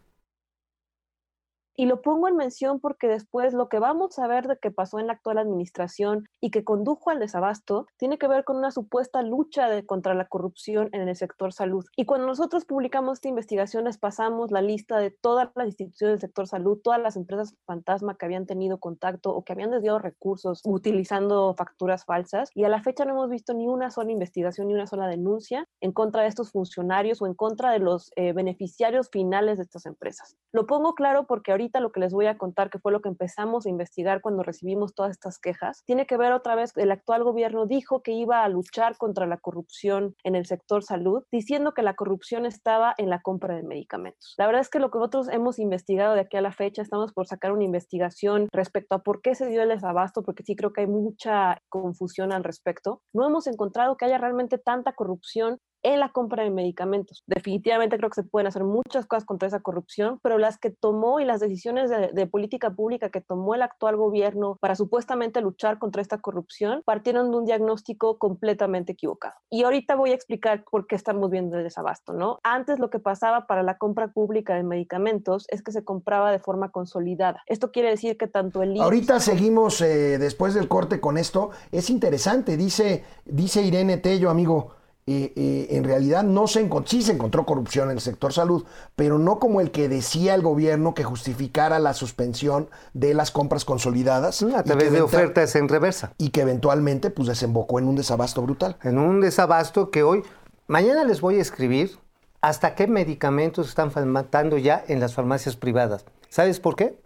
Y lo pongo en mención porque después lo que vamos a ver de que pasó en la actual administración y que condujo al desabasto tiene que ver con una supuesta lucha de- contra la corrupción en el sector salud. Y cuando nosotros publicamos esta investigación les pasamos la lista de todas las instituciones del sector salud, todas las empresas fantasma que habían tenido contacto o que habían desviado recursos utilizando facturas falsas y a la fecha no hemos visto ni una sola investigación ni una sola denuncia en contra de estos funcionarios o en contra de los eh, beneficiarios finales de estas empresas. Lo pongo claro porque ahorita lo que les voy a contar, que fue lo que empezamos a investigar cuando recibimos todas estas quejas, tiene que ver otra vez, el actual gobierno dijo que iba a luchar contra la corrupción en el sector salud, diciendo que la corrupción estaba en la compra de medicamentos. La verdad es que lo que nosotros hemos investigado de aquí a la fecha, estamos por sacar una investigación respecto a por qué se dio el desabasto, porque sí creo que hay mucha confusión al respecto. No hemos encontrado que haya realmente tanta corrupción en la compra de medicamentos. Definitivamente creo que se pueden hacer muchas cosas contra esa corrupción, pero las que tomó y las decisiones de, de política pública que tomó el actual gobierno para supuestamente luchar contra esta corrupción partieron de un diagnóstico completamente equivocado. Y ahorita voy a explicar por qué estamos viendo el desabasto, ¿no? Antes lo que pasaba para la compra pública de medicamentos es que se compraba de forma consolidada. Esto quiere decir que tanto el IMSS Ahorita seguimos eh, después del corte con esto. Es interesante, dice, dice Irene Tello, amigo. Eh, eh, en realidad no se encontró, sí se encontró corrupción en el sector salud, pero no como el que decía el gobierno que justificara la suspensión de las compras consolidadas. A través de ofertas en reversa. Y que eventualmente pues desembocó en un desabasto brutal. En un desabasto que hoy, mañana les voy a escribir hasta qué medicamentos están faltando ya en las farmacias privadas. ¿Sabes por qué?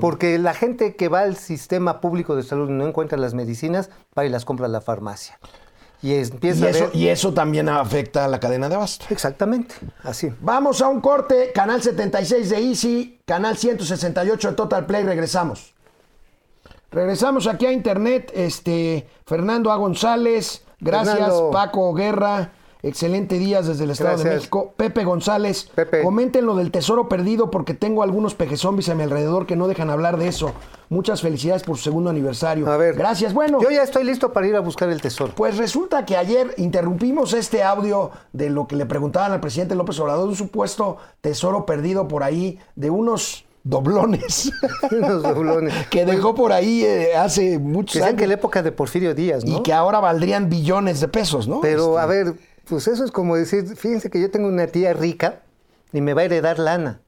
Porque la gente que va al sistema público de salud y no encuentra las medicinas, va y las compra a la farmacia. Y empieza Y a eso, ver... y eso también afecta a la cadena de abasto. Exactamente, así. Vamos a un corte, canal 76 de Easy, canal 168 de Total Play, regresamos. Regresamos aquí a internet, este Fernando A. González, gracias Fernando. Paco Guerra, excelente días desde el Estado de. México. Pepe González, comenten lo del tesoro perdido porque tengo algunos pejezombis a mi alrededor que no dejan hablar de eso. Muchas felicidades por su segundo aniversario. A ver, gracias. Bueno, Yo ya estoy listo para ir a buscar el tesoro. pues resulta que ayer interrumpimos este audio de lo que le preguntaban al presidente López Obrador, un supuesto tesoro perdido por ahí de unos doblones. Unos doblones. que dejó por ahí eh, hace muchos Que años. que la época de Porfirio Díaz, ¿no? Y que ahora valdrían billones de pesos, ¿no? Pero Este, a ver, pues eso es como decir, fíjense que yo tengo una tía rica y me va a heredar lana.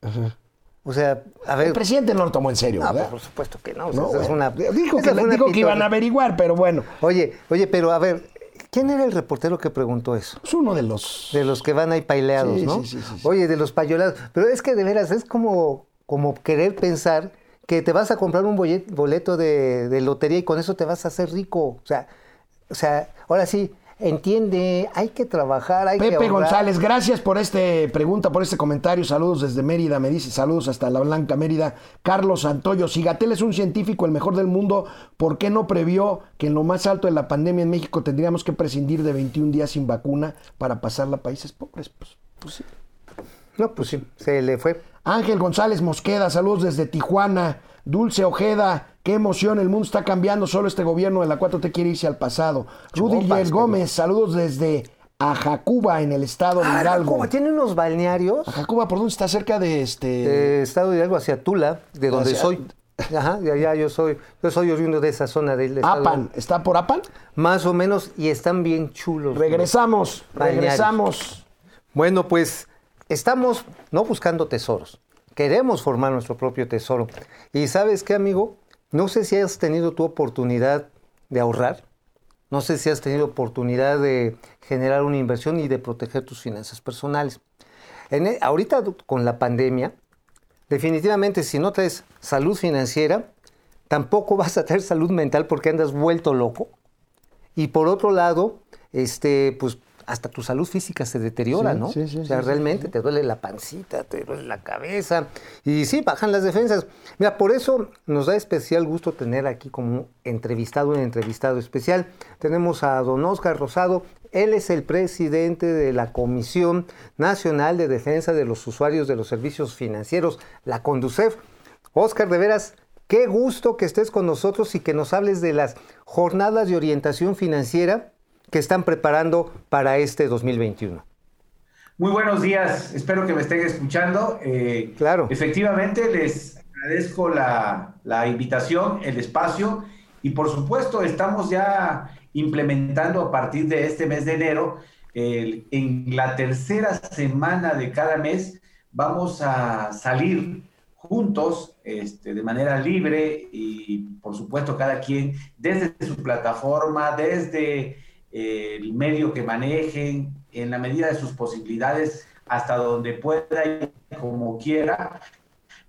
O sea, a ver. El presidente no lo tomó en serio, No, ¿verdad? por supuesto que no. o sea, es una- dijo que, fue una dijo que iban a averiguar, pero bueno. Oye, oye, pero a ver, ¿quién era el reportero que preguntó eso? Es uno de los... De los que van ahí paileados, Sí, ¿no? sí, sí, sí, sí. Oye, de los payolados. Pero es que de veras es como, como querer pensar que te vas a comprar un bolet- boleto de, de lotería y con eso te vas a hacer rico. O sea, o sea, ahora sí, entiende, hay que trabajar, hay que Pepe. González, gracias por este pregunta, por este comentario. Saludos desde Mérida, me dice saludos hasta la Blanca Mérida. Carlos Santoyo, si Gatel es un científico, el mejor del mundo, ¿por qué no previó que en lo más alto de la pandemia en México tendríamos que prescindir de 21 días sin vacuna para pasarla a países pobres? Pues, pues sí. No, pues sí, se le fue. Ángel González Mosqueda, saludos desde Tijuana. Dulce Ojeda, qué emoción, el mundo está cambiando, solo este gobierno de la 4T quiere irse al pasado. Rudy Gómez, saludos desde Ajacuba, en el estado de Ah, Hidalgo. Cuba tiene unos balnearios. Ajacuba, ¿por dónde está? Cerca de este... de estado de Hidalgo hacia Tula, de donde Hacia- soy. Ajá, de allá yo soy, yo soy oriundo de esa zona del estado. Apan, ¿está por Apan? Más o menos, y están bien chulos. Regresamos, regresamos. Bueno, pues estamos no buscando tesoros, queremos formar nuestro propio tesoro. Y sabes qué, amigo, no sé si has tenido tu oportunidad de ahorrar, no sé si has tenido oportunidad de generar una inversión y de proteger tus finanzas personales. E- ahorita con la pandemia, definitivamente si no traes salud financiera, tampoco vas a tener salud mental porque andas vuelto loco. Y por otro lado, este, pues hasta tu salud física se deteriora, Sí, ¿no? sí, sí, o sea, realmente te duele la pancita, te duele la cabeza. Y sí, bajan las defensas. Mira, por eso nos da especial gusto tener aquí como entrevistado, un entrevistado especial. Tenemos a don Oscar Rosado. Él es el presidente de la Comisión Nacional de Defensa de los Usuarios de los Servicios Financieros, la CONDUCEF. Oscar, de veras, qué gusto que estés con nosotros y que nos hables de las jornadas de orientación financiera que están preparando para este 2021. Muy buenos días, espero que me estén escuchando. Eh, claro. Efectivamente, les agradezco la, la, invitación, el espacio y por supuesto estamos ya implementando a partir de este mes de enero, eh, en la tercera semana de cada mes, vamos a salir juntos este, de manera libre y por supuesto cada quien desde su plataforma, desde el medio que manejen, en la medida de sus posibilidades, hasta donde pueda y como quiera.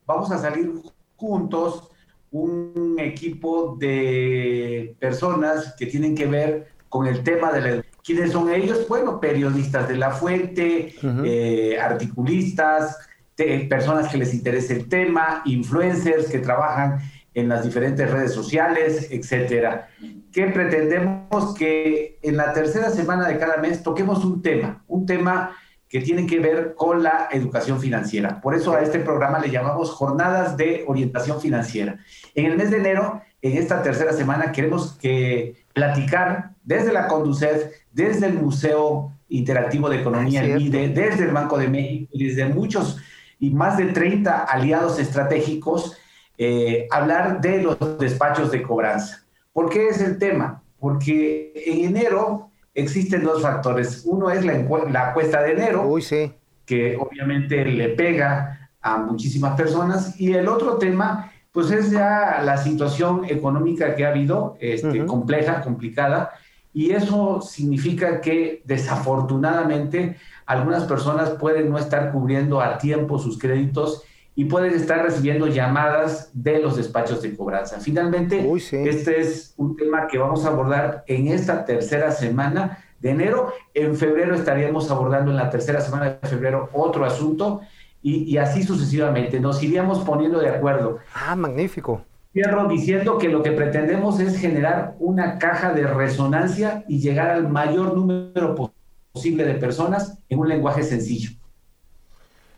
Vamos a salir juntos un equipo de personas que tienen que ver con el tema de la ¿Quiénes son ellos? Bueno, periodistas de la fuente, uh -huh. eh, articulistas, te, personas que les interese el tema, influencers que trabajan en las diferentes redes sociales, etcétera. ¿Qué pretendemos? Que en la tercera semana de cada mes toquemos un tema, un tema que tiene que ver con la educación financiera. Por eso a este programa le llamamos Jornadas de Orientación Financiera. En el mes de enero, en esta tercera semana, queremos que platicar desde la Conducef, desde el Museo Interactivo de Economía, el MIDE, desde el Banco de México y desde muchos y más de 30 aliados estratégicos, eh, hablar de los despachos de cobranza. ¿Por qué es el tema? Porque en enero existen dos factores. Uno es la, la cuesta de enero, Uy, sí. que obviamente le pega a muchísimas personas, y el otro tema, pues es ya la situación económica que ha habido, este, uh -huh. compleja, complicada, y eso significa que desafortunadamente algunas personas pueden no estar cubriendo a tiempo sus créditos y pueden estar recibiendo llamadas de los despachos de cobranza. Finalmente, Uy, sí. este es un tema que vamos a abordar en esta tercera semana de enero. En febrero estaríamos abordando en la tercera semana de febrero otro asunto y, y así sucesivamente. Nos iríamos poniendo de acuerdo. Ah, magnífico. Cierro diciendo que lo que pretendemos es generar una caja de resonancia y llegar al mayor número posible de personas en un lenguaje sencillo.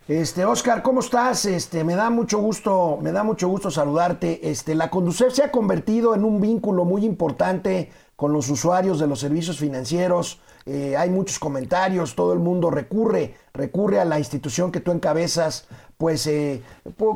Este, Oscar, ¿cómo estás? Este, me da mucho gusto, me da mucho gusto saludarte. Este, la Conducef se ha convertido en un vínculo muy importante con los usuarios de los servicios financieros. Eh, hay muchos comentarios, todo el mundo recurre, recurre a la institución que tú encabezas, pues eh,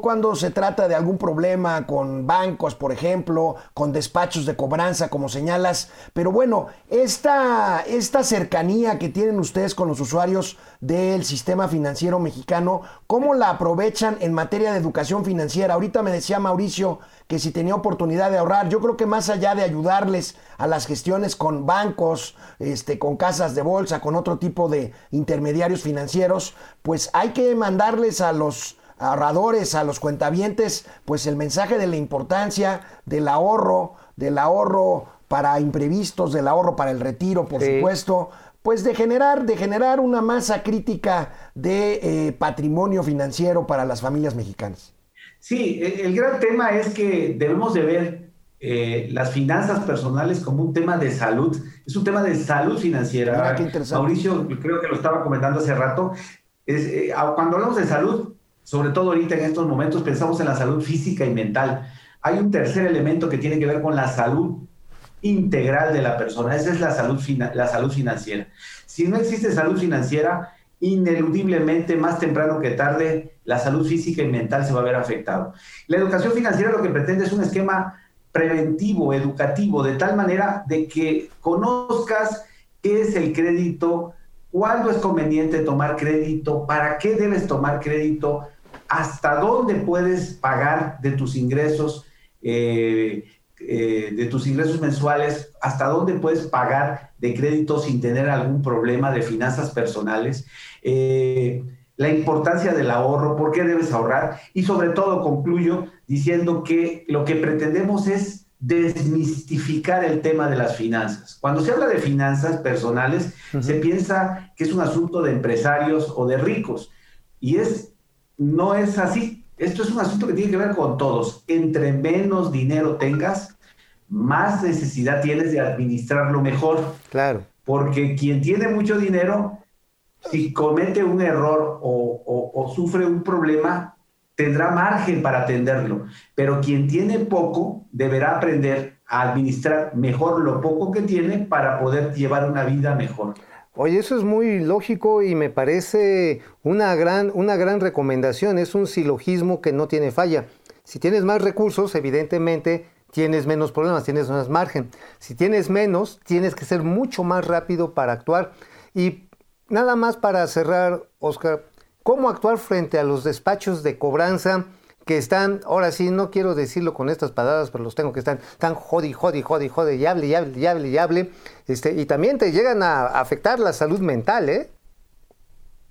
cuando se trata de algún problema con bancos, por ejemplo, con despachos de cobranza, como señalas. Pero bueno, esta, esta cercanía que tienen ustedes con los usuarios del sistema financiero mexicano, ¿cómo la aprovechan en materia de educación financiera? Ahorita me decía Mauricio que si tenía oportunidad de ahorrar, yo creo que más allá de ayudarles a las gestiones con bancos, este, con casas de bolsa, con otro tipo de intermediarios financieros, pues hay que mandarles a los ahorradores, a los cuentavientes, pues el mensaje de la importancia del ahorro, del ahorro para imprevistos, del ahorro para el retiro, por sí. supuesto, pues de generar, de generar una masa crítica de eh, patrimonio financiero para las familias mexicanas. Sí, el gran tema es que debemos de ver eh, las finanzas personales como un tema de salud. Es un tema de salud financiera. Mira, Mauricio, creo que lo estaba comentando hace rato. Es, eh, cuando hablamos de salud, sobre todo ahorita en estos momentos, pensamos en la salud física y mental. Hay un tercer elemento que tiene que ver con la salud integral de la persona. Esa es la salud, la salud financiera. Si no existe salud financiera, ineludiblemente, más temprano que tarde, la salud física y mental se va a ver afectado. La educación financiera lo que pretende es un esquema preventivo, educativo, de tal manera de que conozcas qué es el crédito, cuándo es conveniente tomar crédito, para qué debes tomar crédito, hasta dónde puedes pagar de tus ingresos, eh, eh, de tus ingresos mensuales, hasta dónde puedes pagar de crédito sin tener algún problema de finanzas personales. Eh, la importancia del ahorro, por qué debes ahorrar y sobre todo concluyo diciendo que lo que pretendemos es desmistificar el tema de las finanzas. Cuando se habla de finanzas personales, se piensa que es un asunto de empresarios o de ricos y es no es así. Esto es un asunto que tiene que ver con todos. Entre menos dinero tengas, más necesidad tienes de administrarlo mejor. Claro. Porque quien tiene mucho dinero, si comete un error o, o- o sufre un problema, tendrá margen para atenderlo. Pero quien tiene poco, deberá aprender a administrar mejor lo poco que tiene para poder llevar una vida mejor. Oye, eso es muy lógico y me parece una gran, una gran recomendación. Es un silogismo que no tiene falla. Si tienes más recursos, evidentemente tienes menos problemas, tienes más margen. Si tienes menos, tienes que ser mucho más rápido para actuar. Y nada más para cerrar, Oscar, ¿cómo actuar frente a los despachos de cobranza que están, ahora sí, no quiero decirlo con estas palabras, pero los tengo que están tan jodi, jodi, jodi, jodi, y hable, y hable, y hable, y hable, este, y también te llegan a afectar la salud mental, ¿eh?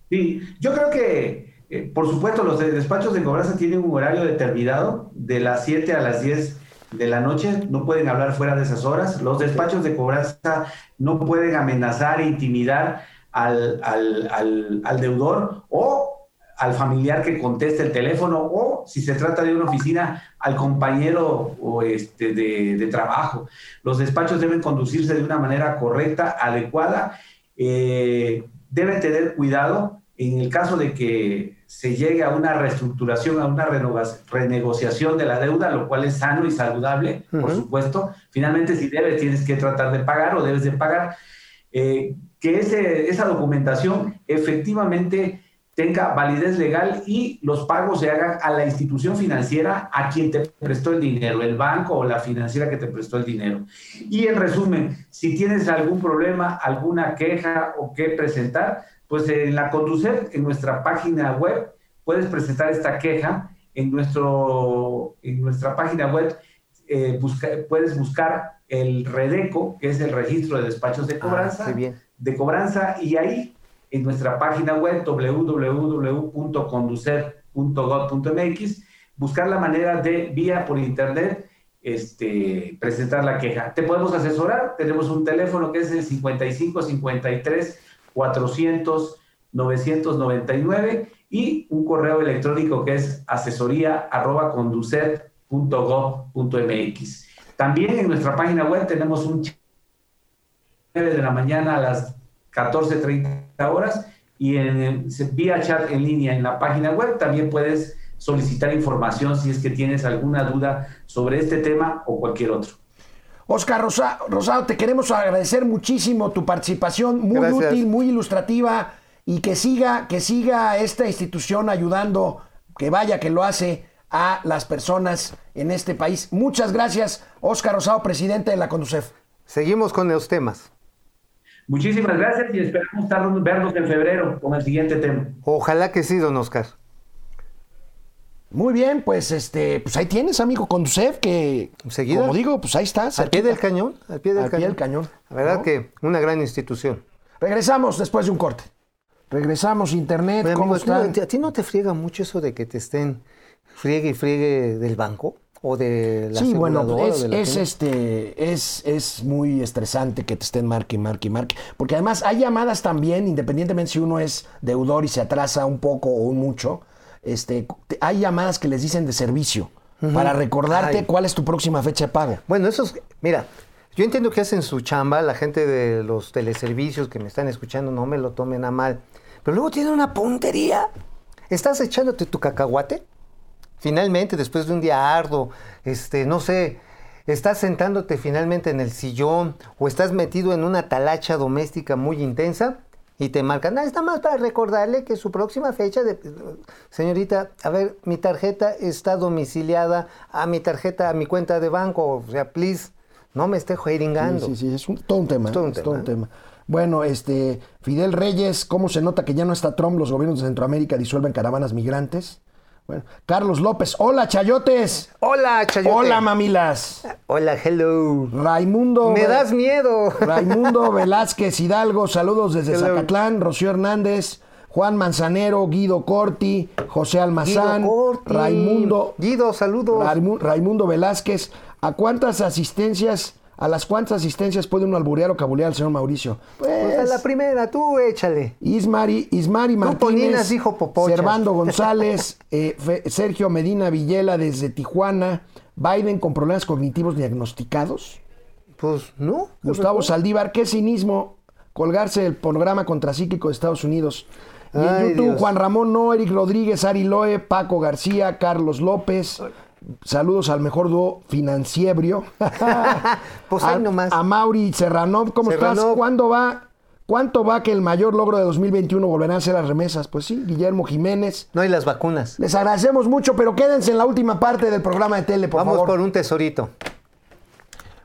Sí, yo creo que, eh, por supuesto, los de- despachos de cobranza tienen un horario determinado, de las 7 a las 10 de la noche, no pueden hablar fuera de esas horas. Los despachos de cobranza no pueden amenazar e intimidar al, al- al- al deudor o al familiar que conteste el teléfono o, si se trata de una oficina, al compañero o este, de, de trabajo. Los despachos deben conducirse de una manera correcta, adecuada. eh, deben tener cuidado en el caso de que se llegue a una reestructuración, a una renegociación de la deuda, lo cual es sano y saludable, por supuesto. Finalmente, si debes, tienes que tratar de pagar o debes de pagar. Eh, que ese- esa documentación efectivamente tenga validez legal y los pagos se hagan a la institución financiera a quien te prestó el dinero, el banco o la financiera que te prestó el dinero. Y en resumen, si tienes algún problema, alguna queja o qué presentar, pues en la Conducet, en nuestra página web, puedes presentar esta queja en, nuestro, en nuestra página web. eh, busca- puedes buscar el REDECO, que es el registro de despachos de cobranza, qué bien. de cobranza, y ahí en nuestra página web www.conducer.gov.mx, buscar la manera de, vía por internet, este, presentar la queja. Te podemos asesorar, tenemos un teléfono que es el 55 53 400 999 y un correo electrónico que es asesoría arroba. También en nuestra página web tenemos un chat 9 de la mañana a las 14.30 horas y en, vía chat en línea en la página web también puedes solicitar información si es que tienes alguna duda sobre este tema o cualquier otro. Oscar Rosa- Rosado, te queremos agradecer muchísimo tu participación, muy Gracias. útil, muy ilustrativa y que siga, que siga esta institución ayudando, que vaya que lo hace a las personas en este país. Muchas gracias, Oscar Rosado, presidente de la Conducef. Seguimos con los temas. Muchísimas gracias y esperamos vernos en febrero con el siguiente tema. Ojalá que sí, don Oscar. Muy bien, pues este, pues ahí tienes, amigo Conducef, que Seguida. como digo, pues ahí está. Al pie del cañón, al pie del Al pie cañón. del cañón, La verdad ¿no? que una gran institución. Regresamos después de un corte. Regresamos, internet, ¿cómo amigo, ¿a ti no- están? ¿a ti no te friega mucho eso de que te estén friegue y friegue del banco? ¿O de la Sí, bueno, es, de la es, tienda? este, es, es muy estresante que te estén marque, marque, marque. Porque además hay llamadas también, independientemente si uno es deudor y se atrasa un poco o un mucho, este, te- hay llamadas que les dicen de servicio para recordarte Ay. cuál es tu próxima fecha de pago. Bueno, eso es, mira, yo entiendo que hacen su chamba, la gente de los teleservicios que me están escuchando, no me lo tomen a mal, pero luego tienen una puntería. Estás echándote tu cacahuate, finalmente, después de un día arduo, este, no sé, estás sentándote finalmente en el sillón o estás metido en una talacha doméstica muy intensa y te marcan, ah, está más para recordarle que su próxima fecha de... Señorita, a ver, mi tarjeta está domiciliada a mi tarjeta, a mi cuenta de banco, o sea, please, no me esté jeringando. Sí, sí, sí, es un- todo un tema. todo un es todo un tema. tema. Bueno, este, Fidel Reyes, ¿cómo se nota que ya no está Trump? Los gobiernos de Centroamérica disuelven caravanas migrantes. Bueno, Carlos López, hola chayotes. Hola, Chayote. Hola mamilas. Hola, hello. Raimundo. Me das miedo. Raimundo Velázquez Hidalgo, saludos desde Hello. Zacatlán, Rocío Hernández, Juan Manzanero, Guido Corti, José Almazán, Guido Corti. Raimundo, Guido, saludos. Raimu- Raimundo Velázquez. ¿A cuántas asistencias, a las cuántas asistencias puede uno alburear o cabulear al señor Mauricio? Pues a la primera, tú échale. Ismari, Ismari Martínez, Popochas. Servando González, eh, Sergio Medina Villela desde Tijuana, Biden con problemas cognitivos diagnosticados. Pues no. Gustavo Saldívar, qué cinismo colgarse el programa contracíclico de Estados Unidos. Y en Ay, YouTube, Dios. Juan Ramón No, Eric Rodríguez, Ari Loe, Paco García, Carlos López. Saludos al mejor dúo financiebrio. Pues ahí a, nomás. a Mauri Serranov, ¿cómo estás? ¿Cuándo va? ¿Cuánto va que el mayor logro de 2021 volverán a ser las remesas? Pues sí, Guillermo Jiménez. No hay las vacunas. Les agradecemos mucho, pero quédense en la última parte del programa de tele, por Vamos favor. por un tesorito.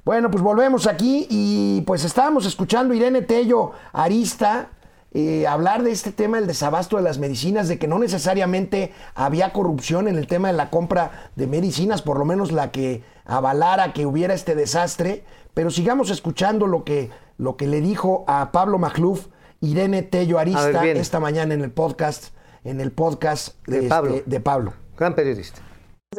Bueno, pues volvemos aquí y pues estábamos escuchando Irene Tello Arista eh, hablar de este tema del desabasto de las medicinas, de que no necesariamente había corrupción en el tema de la compra de medicinas, por lo menos la que avalara que hubiera este desastre, pero sigamos escuchando lo que, lo que le dijo a Pablo Magluf Irene Tello ver, Arista esta mañana en el podcast, en el podcast De este, Pablo. de Pablo. Gran periodista.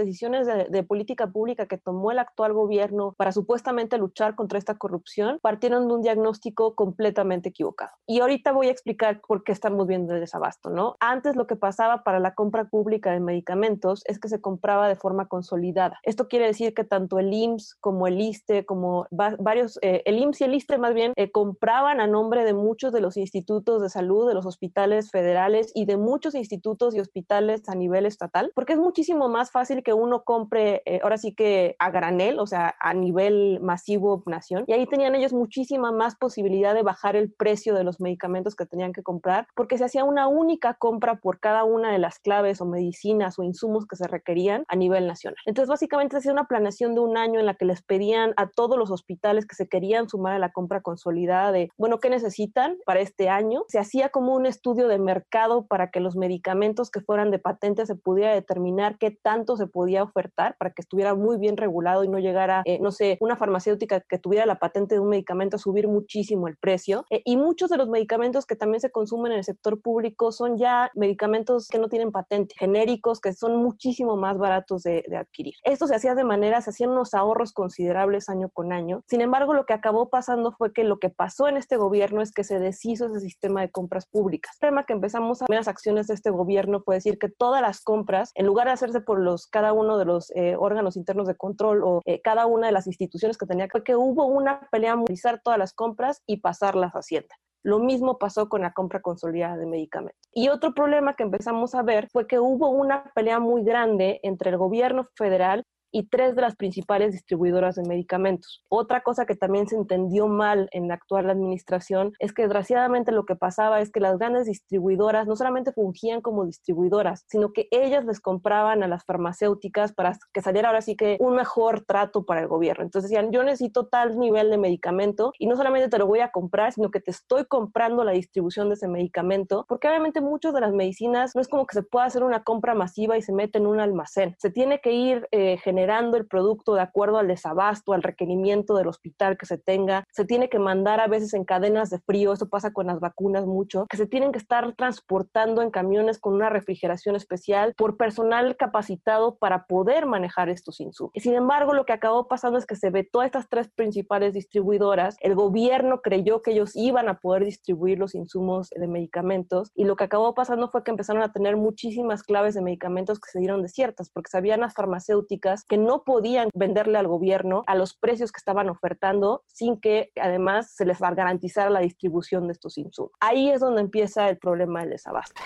Decisiones de, de política pública que tomó el actual gobierno para supuestamente luchar contra esta corrupción partieron de un diagnóstico completamente equivocado. Y ahorita voy a explicar por qué estamos viendo el desabasto, ¿no? Antes lo que pasaba para la compra pública de medicamentos es que se compraba de forma consolidada. Esto quiere decir que tanto el IMSS como el ISTE, como va- varios, eh, el IMSS y el ISTE más bien, eh, compraban a nombre de muchos de los institutos de salud, de los hospitales federales y de muchos institutos y hospitales a nivel estatal, porque es muchísimo más fácil que uno compre, eh, ahora sí que a granel, o sea, a nivel masivo nación, y ahí tenían ellos muchísima más posibilidad de bajar el precio de los medicamentos que tenían que comprar, porque se hacía una única compra por cada una de las claves o medicinas o insumos que se requerían a nivel nacional. Entonces, básicamente se hacía una planeación de un año en la que les pedían a todos los hospitales que se querían sumar a la compra consolidada de, bueno, ¿qué necesitan para este año? Se hacía como un estudio de mercado para que los medicamentos que fueran de patente se pudiera determinar qué tanto se podía ofertar para que estuviera muy bien regulado y no llegara, eh, no sé, una farmacéutica que tuviera la patente de un medicamento a subir muchísimo el precio. Eh, y muchos de los medicamentos que también se consumen en el sector público son ya medicamentos que no tienen patente, genéricos, que son muchísimo más baratos de, de adquirir. Esto se hacía de manera, se hacían unos ahorros considerables año con año. Sin embargo, lo que acabó pasando fue que lo que pasó en este gobierno es que se deshizo ese sistema de compras públicas. El tema que empezamos a ver las acciones de este gobierno fue decir que todas las compras, en lugar de hacerse por los cada uno de los eh, órganos internos de control o eh, cada una de las instituciones que tenía, fue que hubo una pelea movilizar todas las compras y pasarlas a Hacienda. Lo mismo pasó con la compra consolidada de medicamentos. Y otro problema que empezamos a ver fue que hubo una pelea muy grande entre el gobierno federal y tres de las principales distribuidoras de medicamentos. Otra cosa que también se entendió mal en la actual administración es que desgraciadamente lo que pasaba es que las grandes distribuidoras no solamente fungían como distribuidoras, sino que ellas les compraban a las farmacéuticas para que saliera ahora sí que un mejor trato para el gobierno. Entonces decían, yo necesito tal nivel de medicamento y no solamente te lo voy a comprar, sino que te estoy comprando la distribución de ese medicamento, porque obviamente muchas de las medicinas no es como que se pueda hacer una compra masiva y se mete en un almacén. Se tiene que ir eh, generando el producto de acuerdo al desabasto, al requerimiento del hospital que se tenga. Se tiene que mandar a veces en cadenas de frío, eso pasa con las vacunas mucho, que se tienen que estar transportando en camiones con una refrigeración especial por personal capacitado para poder manejar estos insumos. Y sin embargo, lo que acabó pasando es que se vetó a estas tres principales distribuidoras, el gobierno creyó que ellos iban a poder distribuir los insumos de medicamentos y lo que acabó pasando fue que empezaron a tener muchísimas claves de medicamentos que se dieron desiertas porque sabían las farmacéuticas que no podían venderle al gobierno a los precios que estaban ofertando sin que además se les garantizara la distribución de estos insumos. Ahí es donde empieza el problema del desabasto.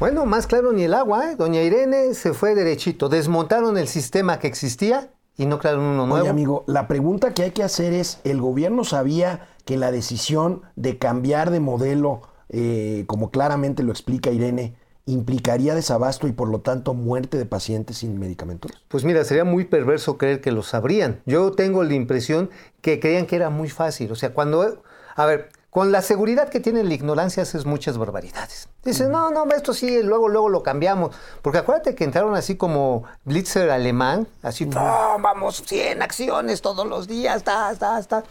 Bueno, más claro ni el agua, ¿eh? Doña Irene se fue derechito. Desmontaron el sistema que existía y no crearon uno nuevo. Oye, amigo, la pregunta que hay que hacer es, ¿el gobierno sabía que la decisión de cambiar de modelo, eh, como claramente lo explica Irene, implicaría desabasto y por lo tanto muerte de pacientes sin medicamentos? Pues mira, sería muy perverso creer que lo sabrían. Yo tengo la impresión que creían que era muy fácil. O sea, cuando... A ver, con la seguridad que tiene la ignorancia haces muchas barbaridades. Dices, no, no, esto sí, luego, luego lo cambiamos. Porque acuérdate que entraron así como Blitzer alemán, así, "No, vamos, 100 acciones todos los días, ta, ta, ta.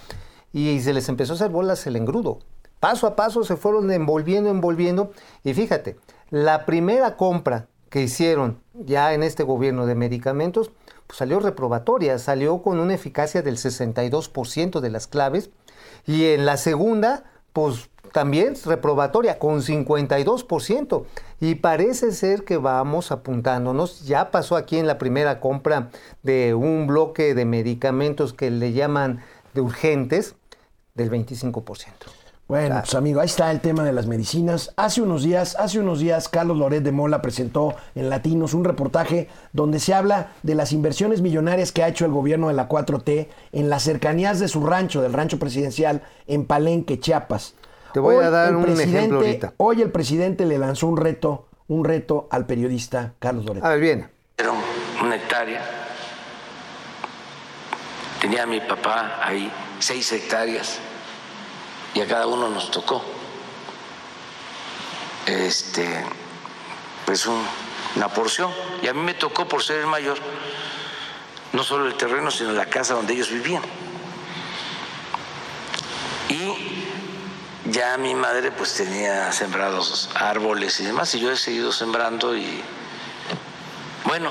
Y se les empezó a hacer bolas el engrudo. paso a paso se fueron envolviendo, envolviendo. Y fíjate, la primera compra que hicieron ya en este gobierno de medicamentos, pues salió reprobatoria, salió con una eficacia del 62% de las claves. Y en la segunda, pues también reprobatoria, con 52%. Y parece ser que vamos apuntándonos. Ya pasó aquí en la primera compra de un bloque de medicamentos que le llaman de urgentes del 25%. Bueno, pues amigo, ahí está el tema de las medicinas. Hace unos días, hace unos días, Carlos Loret de Mola presentó en Latinos un reportaje donde se habla de las inversiones millonarias que ha hecho el gobierno de la 4T en las cercanías de su rancho, del rancho presidencial, en Palenque, Chiapas. Te voy Hoy a dar el un presidente- ejemplo ahorita. Hoy el presidente le lanzó un reto, un reto al periodista Carlos Loret. A ver, bien. Era una hectárea. Tenía mi papá ahí seis hectáreas y a cada uno nos tocó. Este, pues un- una porción. Y a mí me tocó por ser el mayor, no solo el terreno, sino la casa donde ellos vivían. Y ya mi madre pues tenía sembrados árboles y demás, y yo he seguido sembrando y bueno,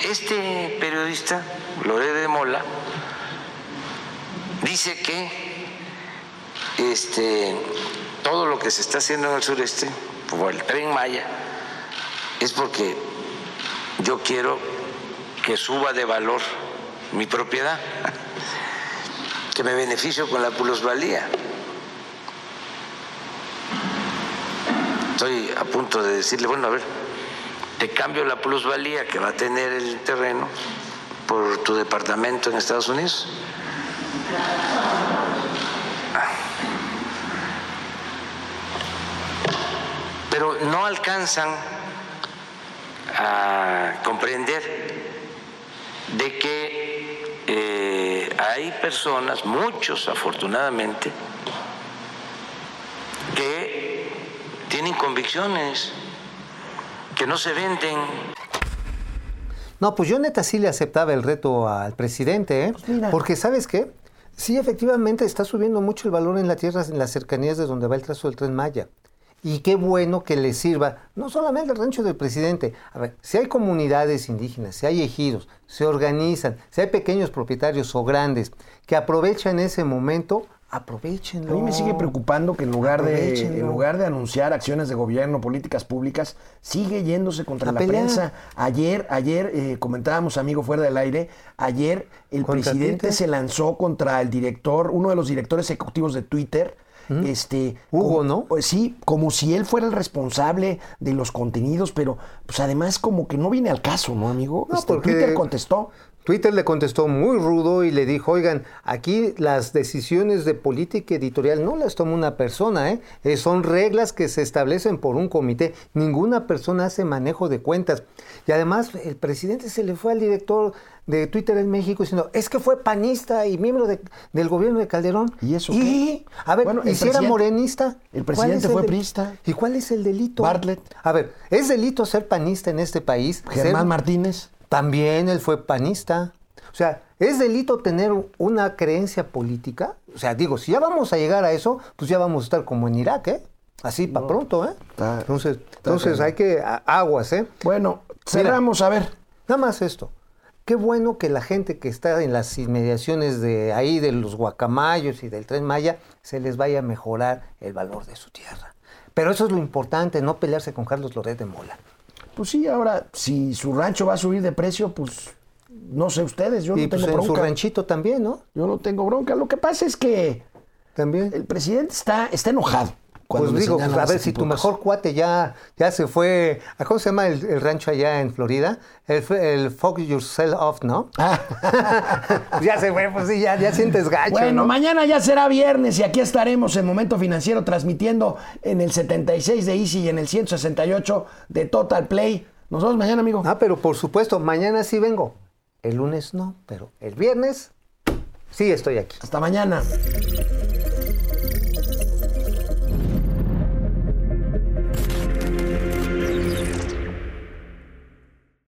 este periodista, Loré de Mola, dice que este, todo lo que se está haciendo en el sureste, por el tren Maya, es porque yo quiero que suba de valor mi propiedad, que me beneficio con la plusvalía. Estoy a punto de decirle, bueno, a ver, te cambio la plusvalía que va a tener el terreno por tu departamento en Estados Unidos. Pero no alcanzan a comprender de que eh, hay personas, muchos afortunadamente, que tienen convicciones, que no se venden. No, pues yo neta sí le aceptaba el reto al presidente, ¿eh? Porque ¿sabes qué? Sí, efectivamente está subiendo mucho el valor en la tierra, en las cercanías de donde va el trazo del tren Maya. Y qué bueno que le sirva, no solamente el rancho del presidente. A ver, si hay comunidades indígenas, si hay ejidos, se organizan, si hay pequeños propietarios o grandes que aprovechan ese momento, aprovechenlo. A mí me sigue preocupando que en lugar, de, en lugar de anunciar acciones de gobierno, políticas públicas, sigue yéndose contra A la pelear. prensa. Ayer, ayer eh, comentábamos, amigo, fuera del aire, ayer el presidente Twitter. se lanzó contra el director, uno de los directores ejecutivos de Twitter, este Hugo, como- ¿no? pues sí, como si él fuera el responsable de los contenidos, pero pues además como que no viene al caso, ¿no, amigo? No, Este, porque- Twitter contestó. Twitter le contestó muy rudo y le dijo, oigan, aquí las decisiones de política editorial no las toma una persona, ¿eh? Eh, son reglas que se establecen por un comité. Ninguna persona hace manejo de cuentas. Y además el presidente se le fue al director de Twitter en México diciendo, es que fue panista y miembro de- del gobierno de Calderón. ¿Y eso Y, a ver, Bueno, ¿y el si era morenista? el ¿Cuál presidente es fue priista. ¿Y cuál es el delito? Bartlett. A ver, ¿es delito ser panista en este país? Germán Ser- Martínez. también él fue panista. O sea, ¿es delito tener una creencia política? O sea, digo, si ya vamos a llegar a eso, pues ya vamos a estar como en Irak, ¿eh? Así para pronto, ¿eh? Está- entonces, entonces hay que aguas, ¿eh? Bueno, cerramos, a ver. Nada más esto. Qué bueno que la gente que está en las inmediaciones de ahí, de los guacamayos y del tren Maya, se les vaya a mejorar el valor de su tierra. Pero eso es lo importante, no pelearse con Carlos Loret de Mola. Pues sí, ahora, si su rancho va a subir de precio, pues no sé ustedes, yo y no pues tengo en su bronca. ranchito también, ¿no? Yo no tengo bronca. Lo que pasa es que También. el presidente está, está enojado. Cuando Pues digo, a ver, si tu mejor cuate ya, ya se fue, ¿a ¿cómo se llama el, el rancho allá en Florida? El, el Fuck Yourself Off, ¿no? ya se fue, pues sí, ya, ya sientes gacho, Bueno, ¿no? mañana ya será viernes y aquí estaremos en Momento Financiero transmitiendo en el 76 de Easy y en el 168 de Total Play. Nos vemos mañana, amigo. Ah, pero por supuesto, mañana sí vengo. El lunes no, pero el viernes sí estoy aquí. Hasta mañana.